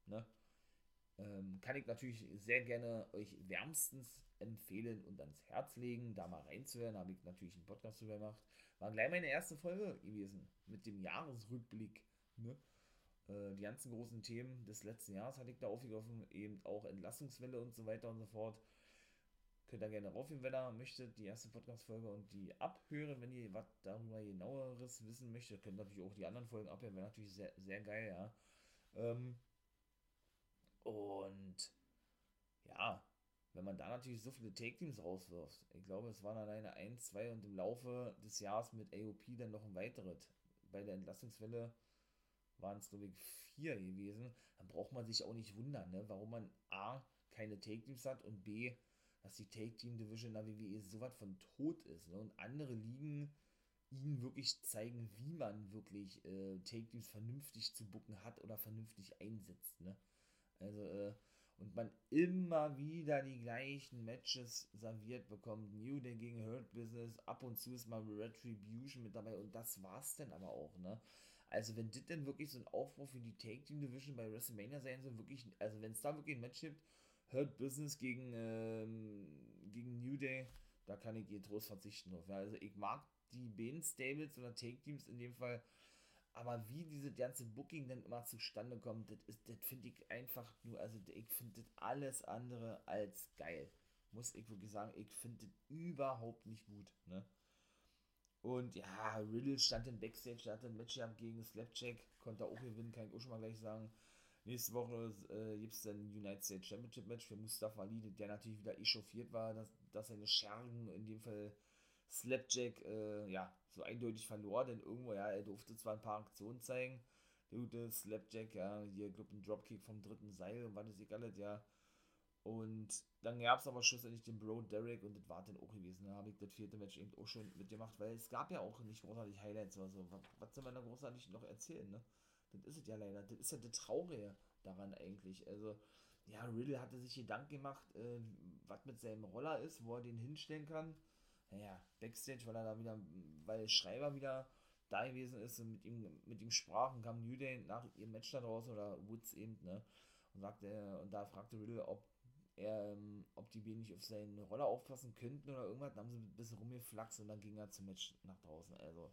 ne, ähm, kann ich natürlich sehr gerne euch wärmstens empfehlen und ans Herz legen, da mal reinzuhören. Habe ich natürlich einen Podcast drüber gemacht. War gleich meine erste Folge gewesen mit dem Jahresrückblick. Ne? Äh, die ganzen großen Themen des letzten Jahres hatte ich da aufgegriffen, eben auch Entlassungswelle und so weiter und so fort. Könnt ihr gerne raufgehen, wenn ihr möchtet, die erste Podcast-Folge und die abhören, wenn ihr was darüber genaueres wissen möchtet. Könnt natürlich auch die anderen Folgen abhören, wäre natürlich sehr, sehr geil, ja. Ähm, und ja, wenn man da natürlich so viele Take-Teams rauswirft, ich glaube, es waren alleine 1, 2 und im Laufe des Jahres mit AOP dann noch ein weiteres. Bei der Entlassungswelle waren es, glaube ich, vier gewesen. Dann braucht man sich auch nicht wundern, ne? warum man A, keine Take-Teams hat und B, dass die Take-Team-Division in der WWE so was von tot ist. Ne? Und andere Ligen ihnen wirklich zeigen, wie man wirklich äh, Take-Teams vernünftig zu bucken hat oder vernünftig einsetzt. Ne? Also, äh, und man immer wieder die gleichen Matches serviert bekommt. New Day gegen Hurt Business, ab und zu ist mal Retribution mit dabei und das war's dann aber auch, ne? Also, wenn das denn wirklich so ein Aufbau für die Take Team Division bei WrestleMania sein soll, wirklich, also wenn es da wirklich ein Match gibt, Hurt Business gegen, ähm, gegen New Day, da kann ich getrost verzichten drauf. Ja? Also, ich mag die beiden Stables oder Take Teams in dem Fall aber wie diese ganze Booking dann immer zustande kommt, das, das finde ich einfach nur, also ich finde das alles andere als geil. Muss ich wirklich sagen, ich finde das überhaupt nicht gut, ne? Und ja, Riddle stand im Backstage, hatte ein Match gegen Slapjack, konnte auch gewinnen, kann ich auch schon mal gleich sagen. Nächste Woche äh, gibt es dann United States Championship Match für Mustafa Ali, der natürlich wieder echauffiert war, dass, dass seine Schergen, in dem Fall Slapjack, äh, ja, so eindeutig verlor, denn irgendwo, ja, er durfte zwar ein paar Aktionen zeigen, der gute Slapjack, ja, hier, glaube ein Dropkick vom dritten Seil und was ist egal, ja. Und dann gab es aber schlussendlich den Bro Derek und das war dann auch gewesen. Da habe ich das vierte Match eben auch schon mitgemacht, weil es gab ja auch nicht großartig Highlights oder so. Was, was soll man da großartig noch erzählen, ne? Das ist es ja leider. Das ist ja das Traurige daran eigentlich. Also, ja, Riddle hatte sich Gedanken gemacht, äh, was mit seinem Roller ist, wo er den hinstellen kann. Naja, Backstage, weil er da wieder, weil Schreiber wieder da gewesen ist und mit ihm, mit ihm sprach und kam New Day nach ihrem Match da draußen oder Woods eben, ne? Und sagte, und da fragte Riddle, ob er, ähm, ob die wenig auf seine Roller aufpassen könnten oder irgendwas. Dann haben sie ein bisschen rumgeflaxt und dann ging er zum Match nach draußen. Also,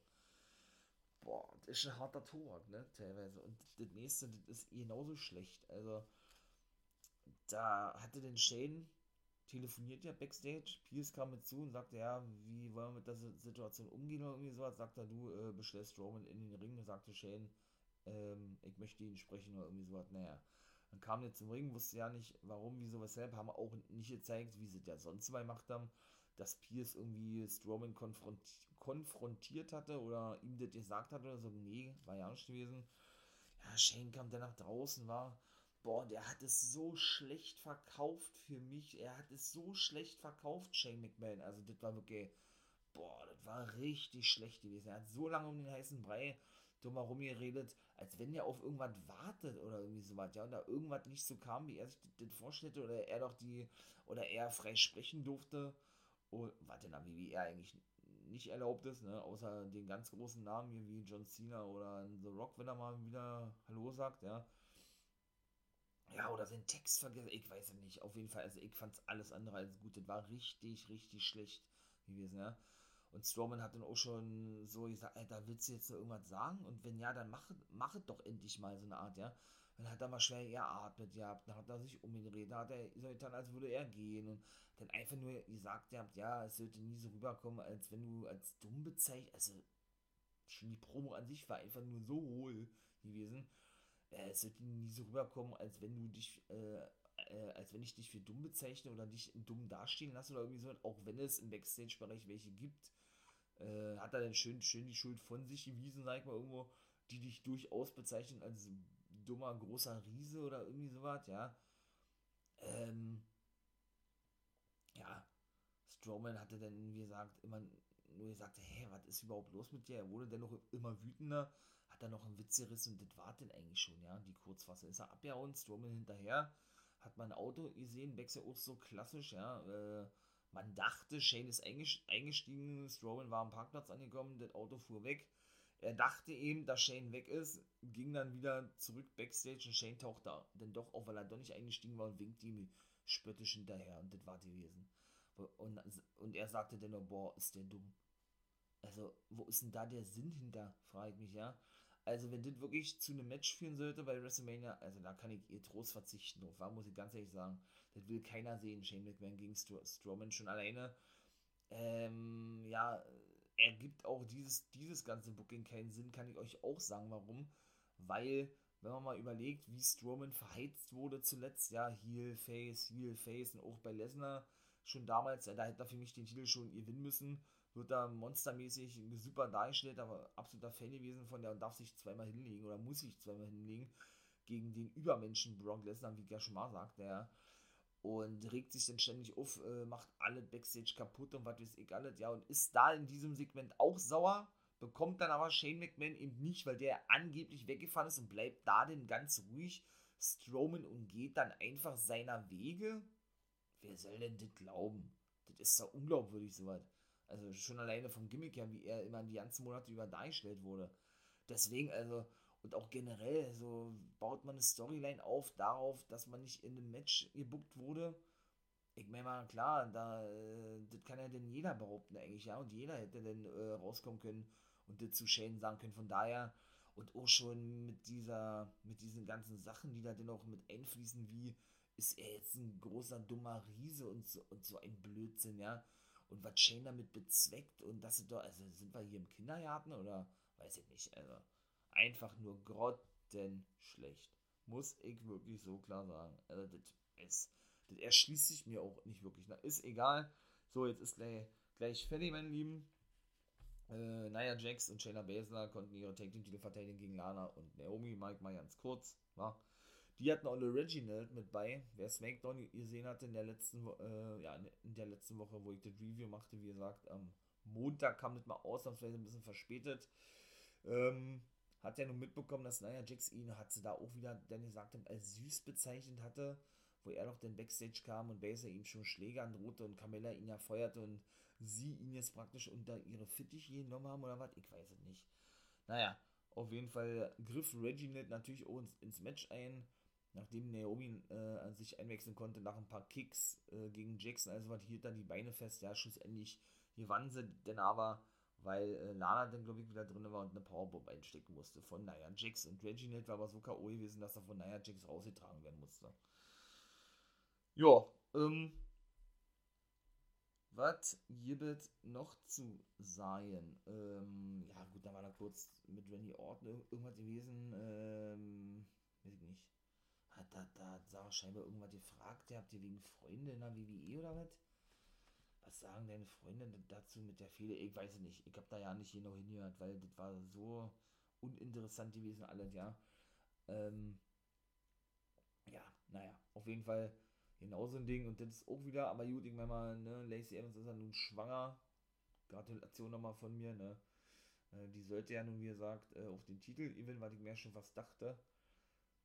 boah, das ist ein harter Tod, ne, teilweise. Und das nächste, das ist genauso schlecht. Also, da hatte den Shane telefoniert ja backstage. Pierce kam mit zu und sagte, ja, wie wollen wir mit der Situation umgehen oder irgendwie sowas. Sagt er, du äh, bestellst Roman in den Ring. Und sagte Shane, ähm, ich möchte ihn sprechen oder irgendwie sowas. Naja, dann kam der zum Ring, wusste ja nicht, warum, wieso, weshalb. Haben auch nicht gezeigt, wie sie das sonst mal gemacht haben. Dass Pierce irgendwie Strowman konfrontiert konfrontiert hatte oder ihm das gesagt hatte oder so. Nee, war ja nicht gewesen. Ja, Shane kam dann nach draußen, war, boah, der hat es so schlecht verkauft für mich. Er hat es so schlecht verkauft, Shane McMahon. Also, das war wirklich, boah, das war richtig schlecht gewesen. Er hat so lange um den heißen Brei drumherum geredet, als wenn er auf irgendwas wartet oder irgendwie sowas, ja, und da irgendwas nicht so kam, wie er sich das vorstellte, oder er doch die, oder er frei sprechen durfte. Und was denn wie er eigentlich nicht erlaubt ist, ne? außer den ganz großen Namen hier wie John Cena oder The Rock, wenn er mal wieder Hallo sagt, ja. Ja, oder seinen Text vergessen, ich weiß es nicht. Auf jeden Fall, also ich fand es alles andere als gut. Das war richtig, richtig schlecht gewesen, ja. Und Strowman hat dann auch schon so gesagt, Alter, willst du jetzt noch irgendwas sagen? Und wenn ja, dann mach, mach es doch endlich mal so eine Art, ja. Dann hat er mal schwer geatmet gehabt, dann hat er sich umgedreht, dann hat er so getan, als würde er gehen und dann einfach nur gesagt gehabt, ja, es sollte nie so rüberkommen, als wenn du als dumm bezeichnest, also schon die Promo an sich war einfach nur so hohl gewesen, äh, es sollte nie so rüberkommen, als wenn du dich, äh, äh, als wenn ich dich für dumm bezeichne oder dich dumm dastehen lasse oder irgendwie so, auch wenn es im Backstage-Bereich welche gibt, äh, hat er dann schön, schön die Schuld von sich gewiesen, sag ich mal, irgendwo, die dich durchaus bezeichnen als dummer, großer Riese oder irgendwie sowas, ja. Ähm, ja, Strowman hatte dann, wie gesagt, immer nur gesagt, hä, was ist überhaupt los mit dir? Er wurde dann noch immer wütender, hat dann noch einen Witz gerissen und das war denn eigentlich schon, ja. Die Kurzfassung ist er abgehauen, Strowman hinterher, hat man Auto gesehen, Wechsel auch so klassisch, ja. Äh, man dachte, Shane ist eingestiegen, Strowman war am Parkplatz angekommen, das Auto fuhr weg. Er dachte eben, dass Shane weg ist, ging dann wieder zurück backstage und Shane tauchte dann doch auf, weil er doch nicht eingestiegen war und winkt ihm spöttisch hinterher und das war gewesen. Und, und er sagte dann, noch, boah, ist der dumm. Also, wo ist denn da der Sinn hinter, frage ich mich, ja. Also, wenn das wirklich zu einem Match führen sollte bei WrestleMania, also da kann ich ihr Trost verzichten drauf, war, muss ich ganz ehrlich sagen. Das will keiner sehen, Shane McMahon gegen Strowman schon alleine. Ähm, ja, ergibt auch dieses, dieses ganze Booking keinen Sinn, kann ich euch auch sagen, warum. Weil, wenn man mal überlegt, wie Strowman verheizt wurde zuletzt, ja, Heel, Face, Heel, Face und auch bei Lesnar schon damals, ja, da hätte er für mich den Titel schon gewinnen müssen, wird da monstermäßig super dargestellt, aber absoluter Fan gewesen von der und darf sich zweimal hinlegen oder muss sich zweimal hinlegen gegen den Übermenschen Brock Lesnar, wie ich ja schon mal und regt sich dann ständig auf, äh, macht alle Backstage kaputt und was weiß ich alles, ja, und ist da in diesem Segment auch sauer, bekommt dann aber Shane McMahon eben nicht, weil der angeblich weggefahren ist und bleibt da denn ganz ruhig, Strowman und geht dann einfach seiner Wege. Wer soll denn das glauben? Das ist doch unglaubwürdig soweit. Also schon alleine vom Gimmick her, wie er immer die ganzen Monate über dargestellt wurde. Deswegen, also, und auch generell, so baut man eine Storyline auf darauf, dass man nicht in einem Match gebuckt wurde. Ich meine mal, klar, da, äh, das kann ja denn jeder behaupten eigentlich, ja, und jeder hätte dann äh, rauskommen können und das zu Shane sagen können. Von daher, und auch schon mit dieser, mit diesen ganzen Sachen, die da denn auch mit einfließen, wie ist er jetzt ein großer, dummer Riese und so, und so ein Blödsinn, ja. Und was Shane damit bezweckt und das sind doch, also sind wir hier im Kindergarten oder weiß ich nicht, also einfach nur grottenschlecht. Muss ich wirklich so klar sagen. Also, das ist, das erschließt sich mir auch nicht wirklich. Na, ist egal. So, jetzt ist gleich, gleich fertig, meine Lieben. Äh, Nia Jax und Shayna Baszler konnten ihre Tag Team Titel verteidigen gegen Lana und Naomi. Mike mal ganz kurz. Ja. Die hatten auch Reginald mit bei. Wer SmackDown gesehen hatte in der letzten, äh, ja, in der letzten Woche, wo ich das Review machte, wie gesagt, am Montag kam das mal ausnahmsweise ein bisschen verspätet. Ähm, hat ja nun mitbekommen, dass Nia Jax ihn, hat sie da auch wieder dann gesagt, als süß bezeichnet hatte, wo er doch den Backstage kam und Baser ihm schon Schläge androhte und Carmella ihn ja feuerte und sie ihn jetzt praktisch unter ihre Fittiche genommen haben oder was, ich weiß es nicht. Naja, auf jeden Fall griff Reginald natürlich auch ins, ins Match ein, nachdem Naomi äh, sich einwechseln konnte nach ein paar Kicks äh, gegen Jackson, also was hielt dann die Beine fest, ja, schlussendlich gewann sie denn aber, weil äh, Lana dann, glaube ich, wieder drin war und eine Powerbomb einstecken musste von Nia Jax und Reginald war aber so K.O. gewesen, dass er von Nia Jax rausgetragen werden musste. Ja, ähm, was gibt noch zu sein? Ähm, ja, gut, da war da kurz mit Randy Orton irgendwas gewesen. Ähm, weiß ich nicht. Hat da, da Sarah scheinbar irgendwas gefragt. Habt ihr wegen Freunde in der WWE oder was? Was sagen deine Freunde dazu mit der Fehde? Ich weiß es nicht. Ich habe da ja nicht genau hingehört, weil das war so uninteressant gewesen, alles, ja. Ähm, ja, naja, auf jeden Fall genauso ein Ding. Und das ist auch wieder, aber gut, ich meine mal, ne, Lacey Evans ist ja nun schwanger. Gratulation nochmal von mir, ne. Äh, die sollte ja nun, wie gesagt, äh, auf den Titel gewinnen, weil ich mir schon fast dachte.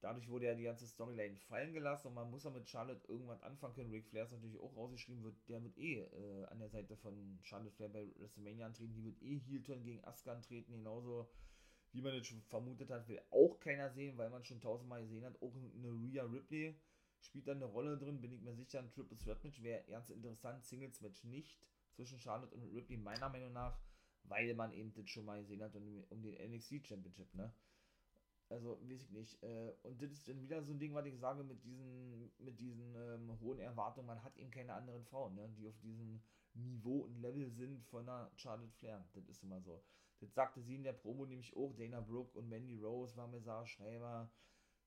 Dadurch wurde ja die ganze Storyline fallen gelassen und man muss ja mit Charlotte irgendwas anfangen können. Ric Flair ist natürlich auch rausgeschrieben, wird, der wird eh äh, an der Seite von Charlotte Flair bei WrestleMania antreten. Die wird eh Heel-Turn gegen Asuka antreten, genauso wie man es schon vermutet hat, will auch keiner sehen, weil man schon tausendmal gesehen hat. Auch eine Rhea Ripley spielt da eine Rolle drin, bin ich mir sicher. Ein Triple Threat Match wäre ganz interessant, Singles Match nicht zwischen Charlotte und Ripley, meiner Meinung nach, weil man eben das schon mal gesehen hat um, um den NXT Championship, ne? Also, weiß ich nicht. Äh, und das ist dann wieder so ein Ding, was ich sage, mit diesen, mit diesen ähm, hohen Erwartungen, man hat eben keine anderen Frauen, ne, die auf diesem Niveau und Level sind von einer Charlotte Flair. Das ist immer so. Das sagte sie in der Promo nämlich auch, Dana Brooke und Mandy Rose war mir Sarah Schreiber,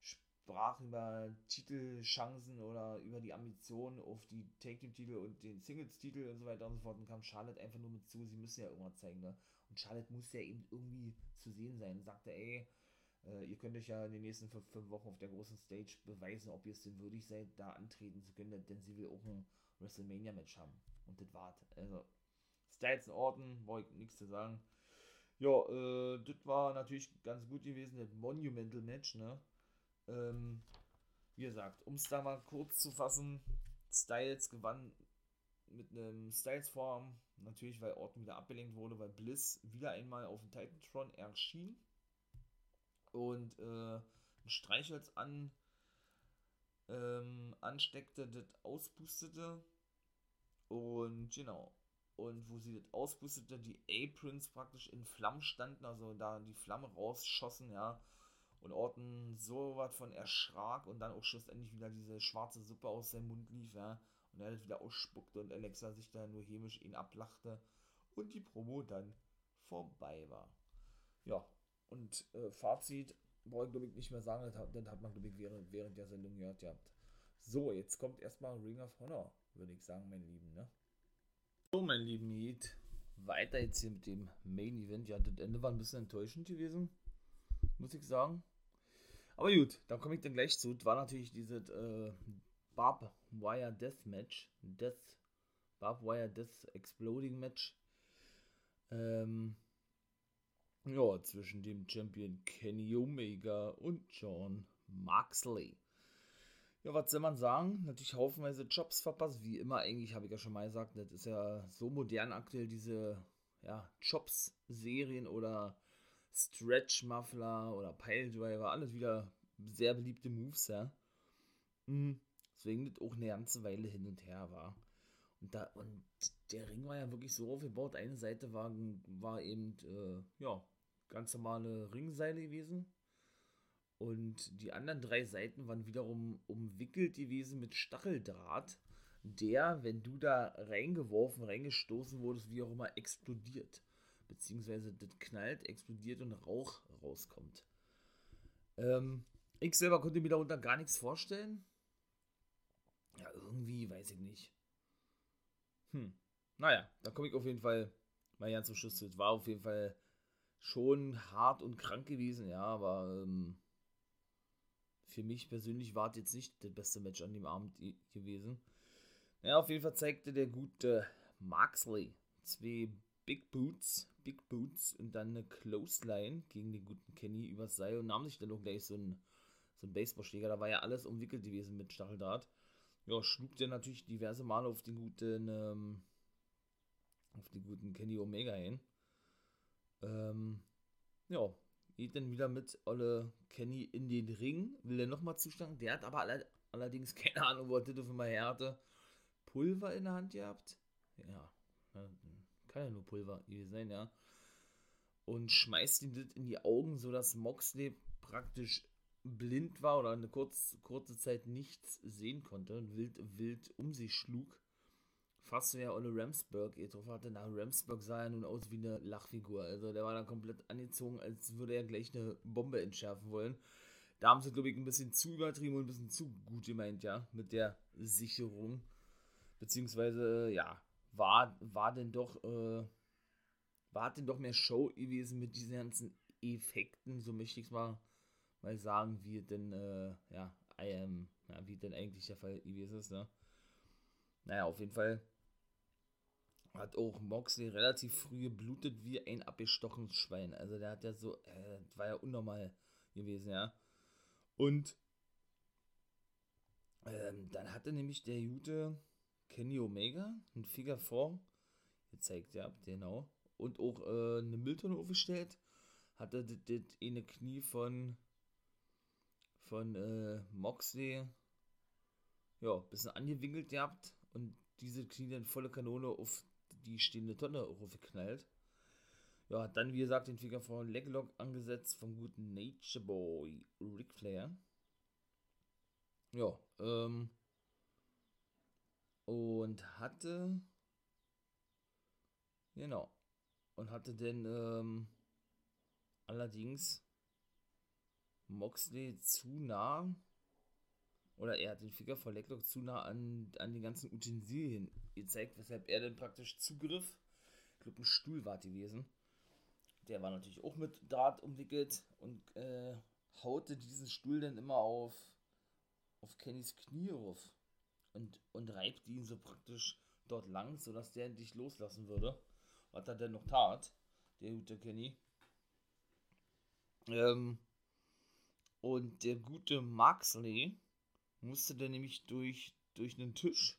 sprach über Titelchancen oder über die Ambitionen auf die Take-Team-Titel und den Singles-Titel und so weiter und so fort und kam Charlotte einfach nur mit zu, sie müssen ja irgendwas zeigen, ne? Und Charlotte muss ja eben irgendwie zu sehen sein. Und sagte, ey, äh, ihr könnt euch ja in den nächsten fünf, fünf, Wochen auf der großen Stage beweisen, ob ihr es denn würdig seid, da antreten zu können, denn sie will auch ein WrestleMania-Match haben. Und das war's. Also, Styles in Orten, brauche ich nichts zu sagen. Ja, äh, das war natürlich ganz gut gewesen, das Monumental-Match, ne? Ähm, wie gesagt, um es da mal kurz zu fassen, Styles gewann mit einem Styles-Form, natürlich weil Orton wieder abgelenkt wurde, weil Bliss wieder einmal auf dem Titantron erschien und äh, ein Streichholz an, ähm, ansteckte, das auspustete. Und genau. Und wo sie das auspustete, die Aprons praktisch in Flammen standen, also da die Flamme rausschossen, ja. Und Orton so was von erschrak und dann auch schlussendlich wieder diese schwarze Suppe aus seinem Mund lief, ja. Und er das wieder ausspuckte und Alexa sich da nur hämisch ihn ablachte und die Promo dann vorbei war. Ja, und äh, Fazit, brauche ich glaube ich nicht mehr sagen, das hat, das hat man glaube ich während, während der Sendung gehört gehabt. So, jetzt kommt erstmal Ring of Honor, würde ich sagen, mein Lieben, ne? So, mein lieben Heat, weiter jetzt hier mit dem Main Event. Ja, das Ende war ein bisschen enttäuschend gewesen, muss ich sagen. Aber gut, da komme ich dann gleich zu. Das war natürlich dieses äh, Barb Wire Death Match. Death, Barb Wire Death Exploding Match. Ähm, ja, zwischen dem Champion Kenny Omega und John Moxley. Ja, was soll man sagen? Natürlich haufenweise Jobs verpasst, wie immer eigentlich, habe ich ja schon mal gesagt. Das ist ja so modern aktuell, diese ja, Jobs-Serien oder Stretch-Muffler oder Piledriver, alles wieder sehr beliebte Moves, ja. Mhm. Deswegen das auch eine ganze Weile hin und her war. Und, da, und der Ring war ja wirklich so aufgebaut. Eine Seite war, war eben, äh, ja, ganz normale Ringseile gewesen. Und die anderen drei Seiten waren wiederum umwickelt gewesen mit Stacheldraht, der, wenn du da reingeworfen, reingestoßen wurdest, wie auch immer, explodiert. Beziehungsweise das knallt, explodiert und Rauch rauskommt. Ähm, Ich selber konnte mir darunter gar nichts vorstellen. Ja, irgendwie, weiß ich nicht. Hm. Naja, da komme ich auf jeden Fall mal ganz zum Schluss zu. Es war auf jeden Fall schon hart und krank gewesen, ja, aber ähm, für mich persönlich war es jetzt nicht das beste Match an dem Abend gewesen. Ja, auf jeden Fall zeigte der gute Marksley zwei Big Boots, Big Boots und dann eine Clothesline gegen den guten Kenny übers Seil und nahm sich dann auch gleich so ein, so Baseballschläger. Da war ja alles umwickelt gewesen mit Stacheldraht. Ja, schlug der natürlich diverse Male auf den guten, ähm, auf den guten Kenny Omega hin. Ähm, ja, geht dann wieder mit Olle Kenny in den Ring, will er nochmal zuschlagen. Der hat aber alle, allerdings keine Ahnung, wo er das für mal her hatte. Pulver in der Hand gehabt. Ja, kann ja nur Pulver gewesen sein, ja. Und schmeißt ihm das in die Augen, sodass Moxley praktisch blind war oder eine kurz, kurze Zeit nichts sehen konnte und wild, wild um sich schlug. Fast so ja Olle Ramsburg getroffen hatte. Na, Ramsburg sah ja nun aus wie eine Lachfigur. Also der war dann komplett angezogen, als würde er gleich eine Bombe entschärfen wollen. Da haben sie, glaube ich, ein bisschen zu übertrieben und ein bisschen zu gut gemeint, ja, mit der Sicherung. Beziehungsweise, ja, war, war denn doch, äh, war denn doch mehr Show gewesen mit diesen ganzen Effekten, so möchte ich es mal, mal sagen, wie denn, äh, ja, ähm, ja, wie denn eigentlich der Fall gewesen ist, ne? Naja, auf jeden Fall hat auch Moxley relativ früh geblutet wie ein abgestochenes Schwein. Also der hat ja so, äh, war ja unnormal gewesen, ja. Und ähm, dann hatte nämlich der Jute Kenny Omega, ein Figure 4 gezeigt, ja, genau. Und auch äh, eine Milton aufgestellt. Hatte das eine Knie von von äh, Moxley ja, ein bisschen angewinkelt gehabt und diese Knie dann volle Kanone auf die stehende Tonne aufgeknallt. Ja, dann, wie gesagt, den Figure von Leglock angesetzt vom guten Nature Boy Ric Flair. Ja, ähm, und hatte, genau, und hatte denn ähm, allerdings Moxley zu nah, oder er hat den Finger von Leglock zu nah an, an den ganzen Utensilien gezeigt, weshalb er dann praktisch Zugriff, ich glaube ein Stuhl war gewesen, der war natürlich auch mit Draht umwickelt und äh, haute diesen Stuhl dann immer auf, auf Kennys Knie auf und, und reibt ihn so praktisch dort lang, sodass der dich loslassen würde. Was er denn noch tat, der gute Kenny. Ähm, und der gute Maxley musste dann nämlich durch, durch einen Tisch,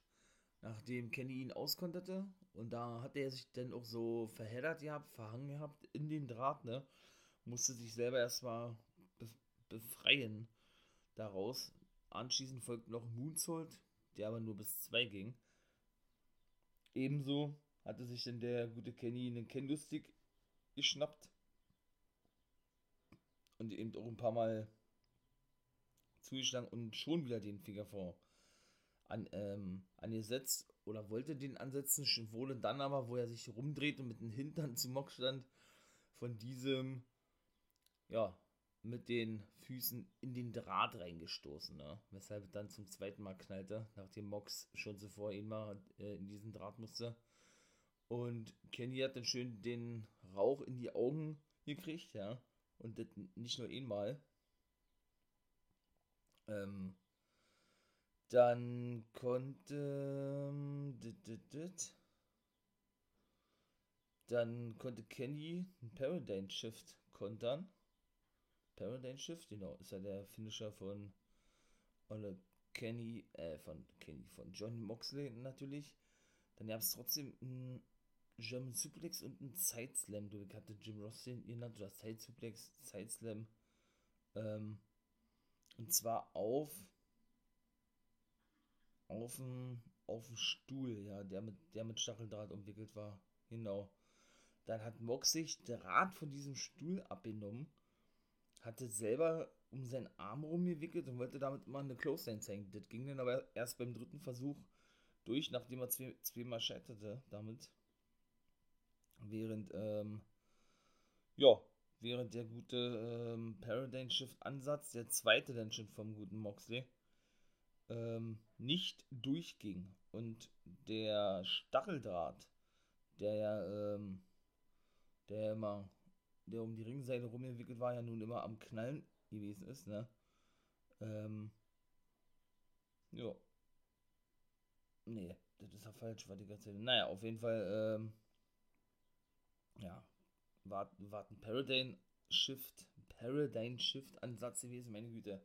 nachdem Kenny ihn auskonterte. Und da hat er sich dann auch so verheddert gehabt, verhangen gehabt in den Draht, ne? Musste sich selber erstmal befreien daraus. Anschließend folgt noch Moonsault, der aber nur bis 2 ging. Ebenso hatte sich dann der gute Kenny einen Kendo-Stick geschnappt und eben auch ein paar Mal zugeschlagen und schon wieder den Finger vor an, ähm, angesetzt oder wollte den ansetzen, wurde dann aber, wo er sich rumdreht und mit dem Hintern zum Mock stand, von diesem, ja, mit den Füßen in den Draht reingestoßen, ne? weshalb dann zum zweiten Mal knallte, nachdem Mox schon zuvor ihn mal äh, in diesen Draht musste. Und Kenny hat dann schön den Rauch in die Augen gekriegt, ja. Und das nicht nur einmal. Ähm, dann konnte. Ähm, dit, dit, dit, dann konnte Kenny ein Paradigm Shift kontern. Paradigm Shift, genau, ist ja der Finisher von Olle Kenny, äh, von Kenny, von John Moxley natürlich. Dann gab es trotzdem ein German Suplex und ein Sideslam. Du hatte Jim Ross den genannt, oder Side Suplex, Sideslam. Ähm, und zwar auf auf dem auf dem Stuhl, ja, der mit der mit Stacheldraht umwickelt war. Genau. Dann hat Mox sich Draht von diesem Stuhl abgenommen hatte selber um seinen Arm rumgewickelt und wollte damit immer eine Close zeigen. Das ging dann aber erst beim dritten Versuch durch, nachdem er zwei, zweimal scheiterte damit. Während, ähm, ja, während der gute ähm, Paradigm Shift Ansatz, der zweite dann schon vom guten Moxley, ähm, nicht durchging. Und der Stacheldraht, der ja, ähm, der immer, der um die Ringseite rumgewickelt war, ja nun immer am Knallen gewesen ist, ne? Ähm, ja. Nee, das ist ja falsch, was ich erzähle. Naja, auf jeden Fall, ähm, ja, war, war ein Paradigm Shift, Paradigm Shift Ansatz gewesen, meine Güte.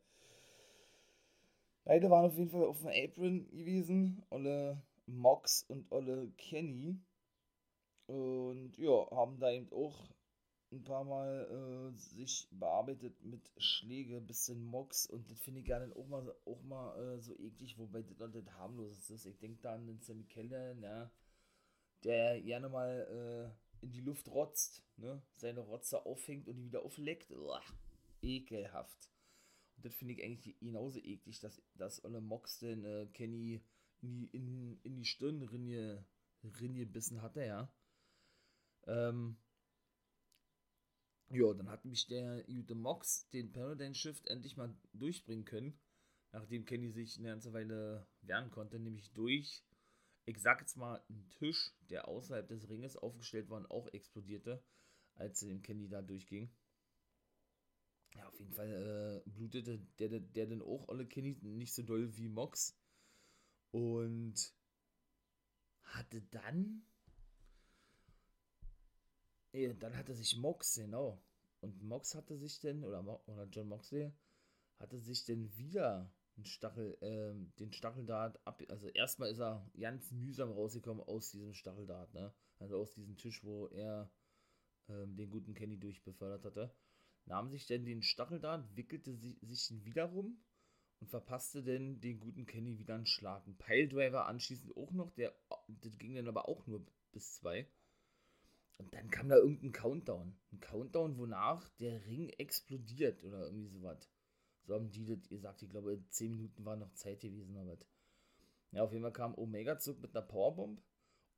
Beide waren auf jeden Fall auf dem Apron gewesen, Olle Mox und Olle Kenny. Und ja, haben da eben auch ein paar Mal äh, sich bearbeitet mit Schläge, bisschen Mox und das finde ich gerne auch mal, auch mal äh, so eklig, wobei das, das harmlos ist. Ich denke da an den Sammy Keller, ja, der gerne mal äh, in die Luft rotzt, ne? seine Rotze auffängt und die wieder aufleckt. Uah, ekelhaft. Und das finde ich eigentlich genauso eklig, dass, dass Olle Mox den äh, Kenny in die, in, in die Stirn ringe, hatte, ja. Ähm, ja, dann hat mich der Jute Mox den Paradigm Shift endlich mal durchbringen können, nachdem Kenny sich eine ganze Weile wehren konnte, nämlich durch, ich sag jetzt mal, einen Tisch, der außerhalb des Ringes aufgestellt war und auch explodierte, als dem Kenny da durchging. Ja, auf jeden Fall äh, blutete der, der, der dann auch alle Kenny nicht so doll wie Mox. Und hatte dann ja, dann hatte sich Mox, genau. Und Mox hatte sich denn, oder, oder John Moxley, hatte sich denn wieder einen Stachel, ähm, den Stacheldart ab. Also erstmal ist er ganz mühsam rausgekommen aus diesem Stacheldart, ne? Also aus diesem Tisch, wo er ähm, den guten Kenny durchbefördert hatte. Nahm sich denn den Stacheldart, wickelte si sich ihn wieder rum und verpasste denn den guten Kenny wieder einen Schlag. Ein Piledriver anschließend auch noch, der, das ging dann aber auch nur bis zwei. Und dann kam da irgendein Countdown. Ein Countdown, wonach der Ring explodiert oder irgendwie sowas. So haben die das gesagt. Ich glaube, 10 Minuten war noch Zeit gewesen was. Ja, auf jeden Fall kam Omega zurück mit einer Powerbomb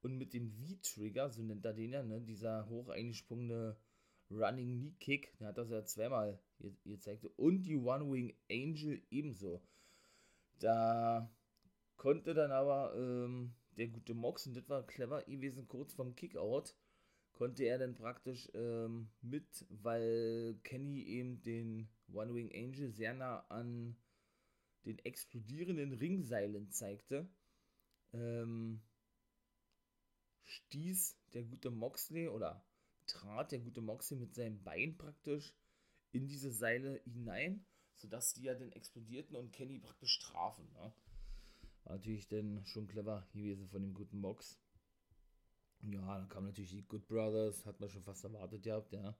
und mit dem V-Trigger, so nennt er den ja, ne? Dieser hoch eingesprungene Running Knee Kick. Der hat das ja zweimal gezeigt. Und die One Wing Angel ebenso. Da konnte dann aber ähm, der gute Mox, und das war clever gewesen, kurz vom Kickout, konnte er dann praktisch ähm, mit, weil Kenny eben den One Wing Angel sehr nah an den explodierenden Ringseilen zeigte, ähm, stieß der gute Moxley oder trat der gute Moxley mit seinem Bein praktisch in diese Seile hinein, sodass die ja dann explodierten und Kenny praktisch trafen. Ne? War natürlich dann schon clever gewesen von dem guten Mox. Ja, dann kamen natürlich die Good Brothers, hat man schon fast erwartet gehabt, ja.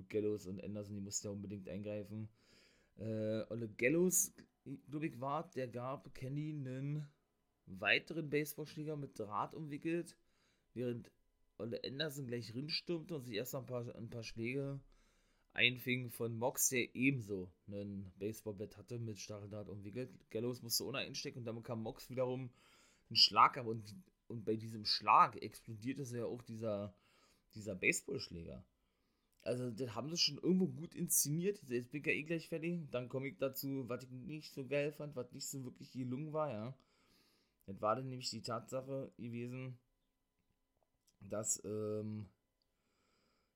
Luke Gallows und Anderson, die mussten ja unbedingt eingreifen. Äh, Olle Gallows, glaube ich, war, der gab Kenny einen weiteren Baseballschläger mit Draht umwickelt, während Olle Anderson gleich rinstürmte und sich erst ein paar, ein paar Schläge einfing von Mox, der ebenso einen Baseballbett hatte mit Stacheldraht umwickelt. Gallows musste ohne einstecken und dann kam Mox wiederum einen Schlag ab und und bei diesem Schlag explodiert es ja auch dieser, dieser Baseballschläger. Also, das haben sie schon irgendwo gut inszeniert. Jetzt bin ich ja eh gleich fertig. Dann komme ich dazu, was ich nicht so geil fand, was nicht so wirklich gelungen war, ja. Das war dann nämlich die Tatsache gewesen, dass, ähm,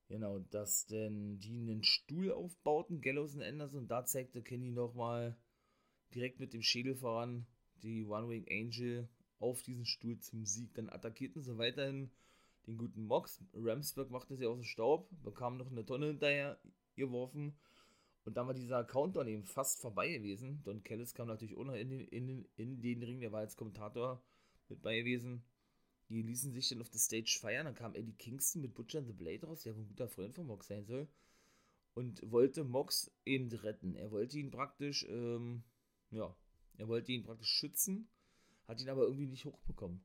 genau, dass denn die einen Stuhl aufbauten, Gallows und Anderson, und da zeigte Kenny nochmal direkt mit dem Schädel voran die One Wing Angel auf diesen Stuhl zum Sieg. Dann attackierten sie weiterhin den guten Mox. Ramsberg machte sie aus dem Staub, bekam noch eine Tonne hinterher geworfen. Und dann war dieser Countdown eben fast vorbei gewesen. Don Kellis kam natürlich auch noch in den, in, den, in den Ring, der war als Kommentator mit bei gewesen. Die ließen sich dann auf der Stage feiern. Dann kam Eddie Kingston mit Butcher and the Blade raus, der ein guter Freund von Mox sein soll. Und wollte Mox eben retten. Er wollte ihn praktisch, ähm, ja, er wollte ihn praktisch schützen hat ihn aber irgendwie nicht hochbekommen.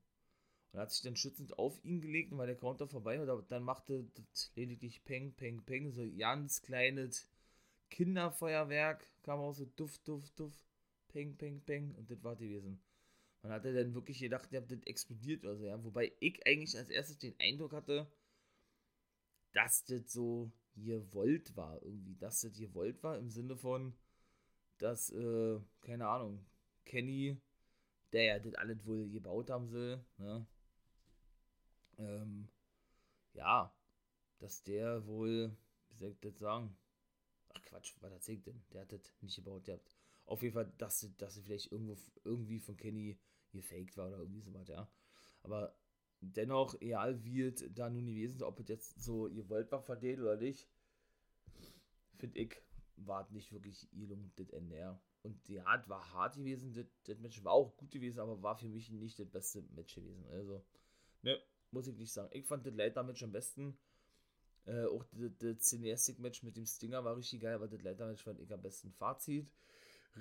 Und hat sich dann schützend auf ihn gelegt und war der Counter vorbei und dann machte das lediglich Peng, Peng, Peng, so ganz kleines Kinderfeuerwerk, kam auch so Duft, Duft, Duft, Peng, Peng, Peng und das war gewesen. Man hatte dann wirklich gedacht, ja, das explodiert oder so, ja. Wobei ich eigentlich als erstes den Eindruck hatte, dass das so gewollt war irgendwie. Dass das gewollt war im Sinne von, dass, äh, keine Ahnung, Kenny, der ja das alles wohl gebaut haben soll, ne? Ähm, ja, dass der wohl, wie soll ich das sagen? Ach Quatsch, was erzählt denn? Der hat das nicht gebaut, der hat auf jeden Fall, dass, dass sie vielleicht irgendwo, irgendwie von Kenny gefaked war oder irgendwie sowas, ja. Aber dennoch, egal wie es da nun gewesen ist, ob es jetzt so ihr wollt war verdient oder nicht, finde ich, war es nicht wirklich gelungen, das Ende, ja. Und ja, es war hart gewesen, das Match war auch gut gewesen, aber war für mich nicht das beste Match gewesen. Also, ne, muss ich nicht sagen. Ich fand das Leiter-Match am besten. Äh, auch das Cineastic-Match mit dem Stinger war richtig geil, aber das Leiter-Match fand ich am besten. Fazit,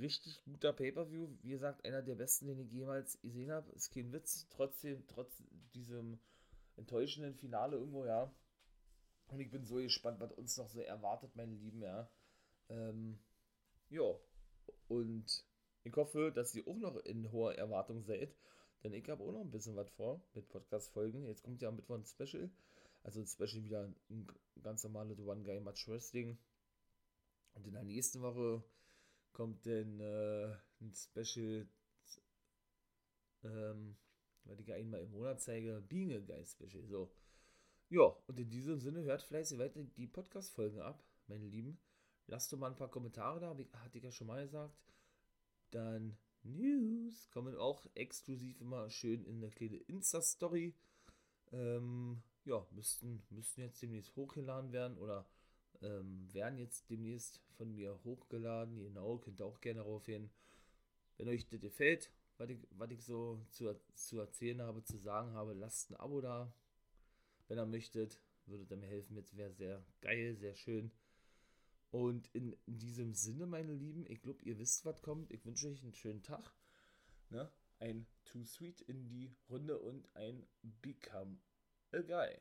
richtig guter Pay-Per-View. Wie gesagt, einer der besten, den ich jemals gesehen habe. Ist kein Witz. Trotzdem, trotz diesem enttäuschenden Finale irgendwo, ja. Und ich bin so gespannt, was uns noch so erwartet, meine Lieben, ja. Ähm, ja. Und ich hoffe, dass ihr auch noch in hoher Erwartung seid. Denn ich habe auch noch ein bisschen was vor mit Podcast-Folgen. Jetzt kommt ja am Mittwoch ein Special. Also ein Special wieder ein ganz normales One-Guy-Match Wrestling. Und in der nächsten Woche kommt dann äh, ein Special, ähm, weil ich einmal im Monat zeige, Being a Guy Special. So. Ja, und in diesem Sinne hört fleißig weiter die Podcast-Folgen ab, meine Lieben. Lasst doch mal ein paar Kommentare da, hatte ich ja schon mal gesagt. Dann News kommen auch exklusiv immer schön in eine kleine Insta-Story. Ähm, ja, müssten, müssten jetzt demnächst hochgeladen werden oder ähm, werden jetzt demnächst von mir hochgeladen. Genau, könnt ihr auch gerne darauf hin. Wenn euch das gefällt, was ich, was ich so zu, zu erzählen habe, zu sagen habe, lasst ein Abo da. Wenn ihr möchtet, würde ihr mir helfen. Jetzt wäre sehr geil, sehr schön. Und in diesem Sinne, meine Lieben, ich glaube, ihr wisst, was kommt. Ich wünsche euch einen schönen Tag. Ne? Ein Too Sweet in die Runde und ein Become a Guy.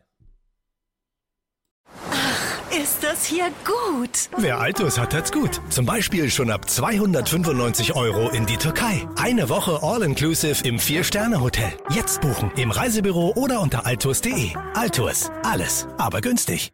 Ach, ist das hier gut. Wer Altus hat, hat's gut. Zum Beispiel schon ab 295 Euro in die Türkei. Eine Woche All-Inclusive im Vier-Sterne-Hotel. Jetzt buchen im Reisebüro oder unter altus.de. Altus, alles, aber günstig.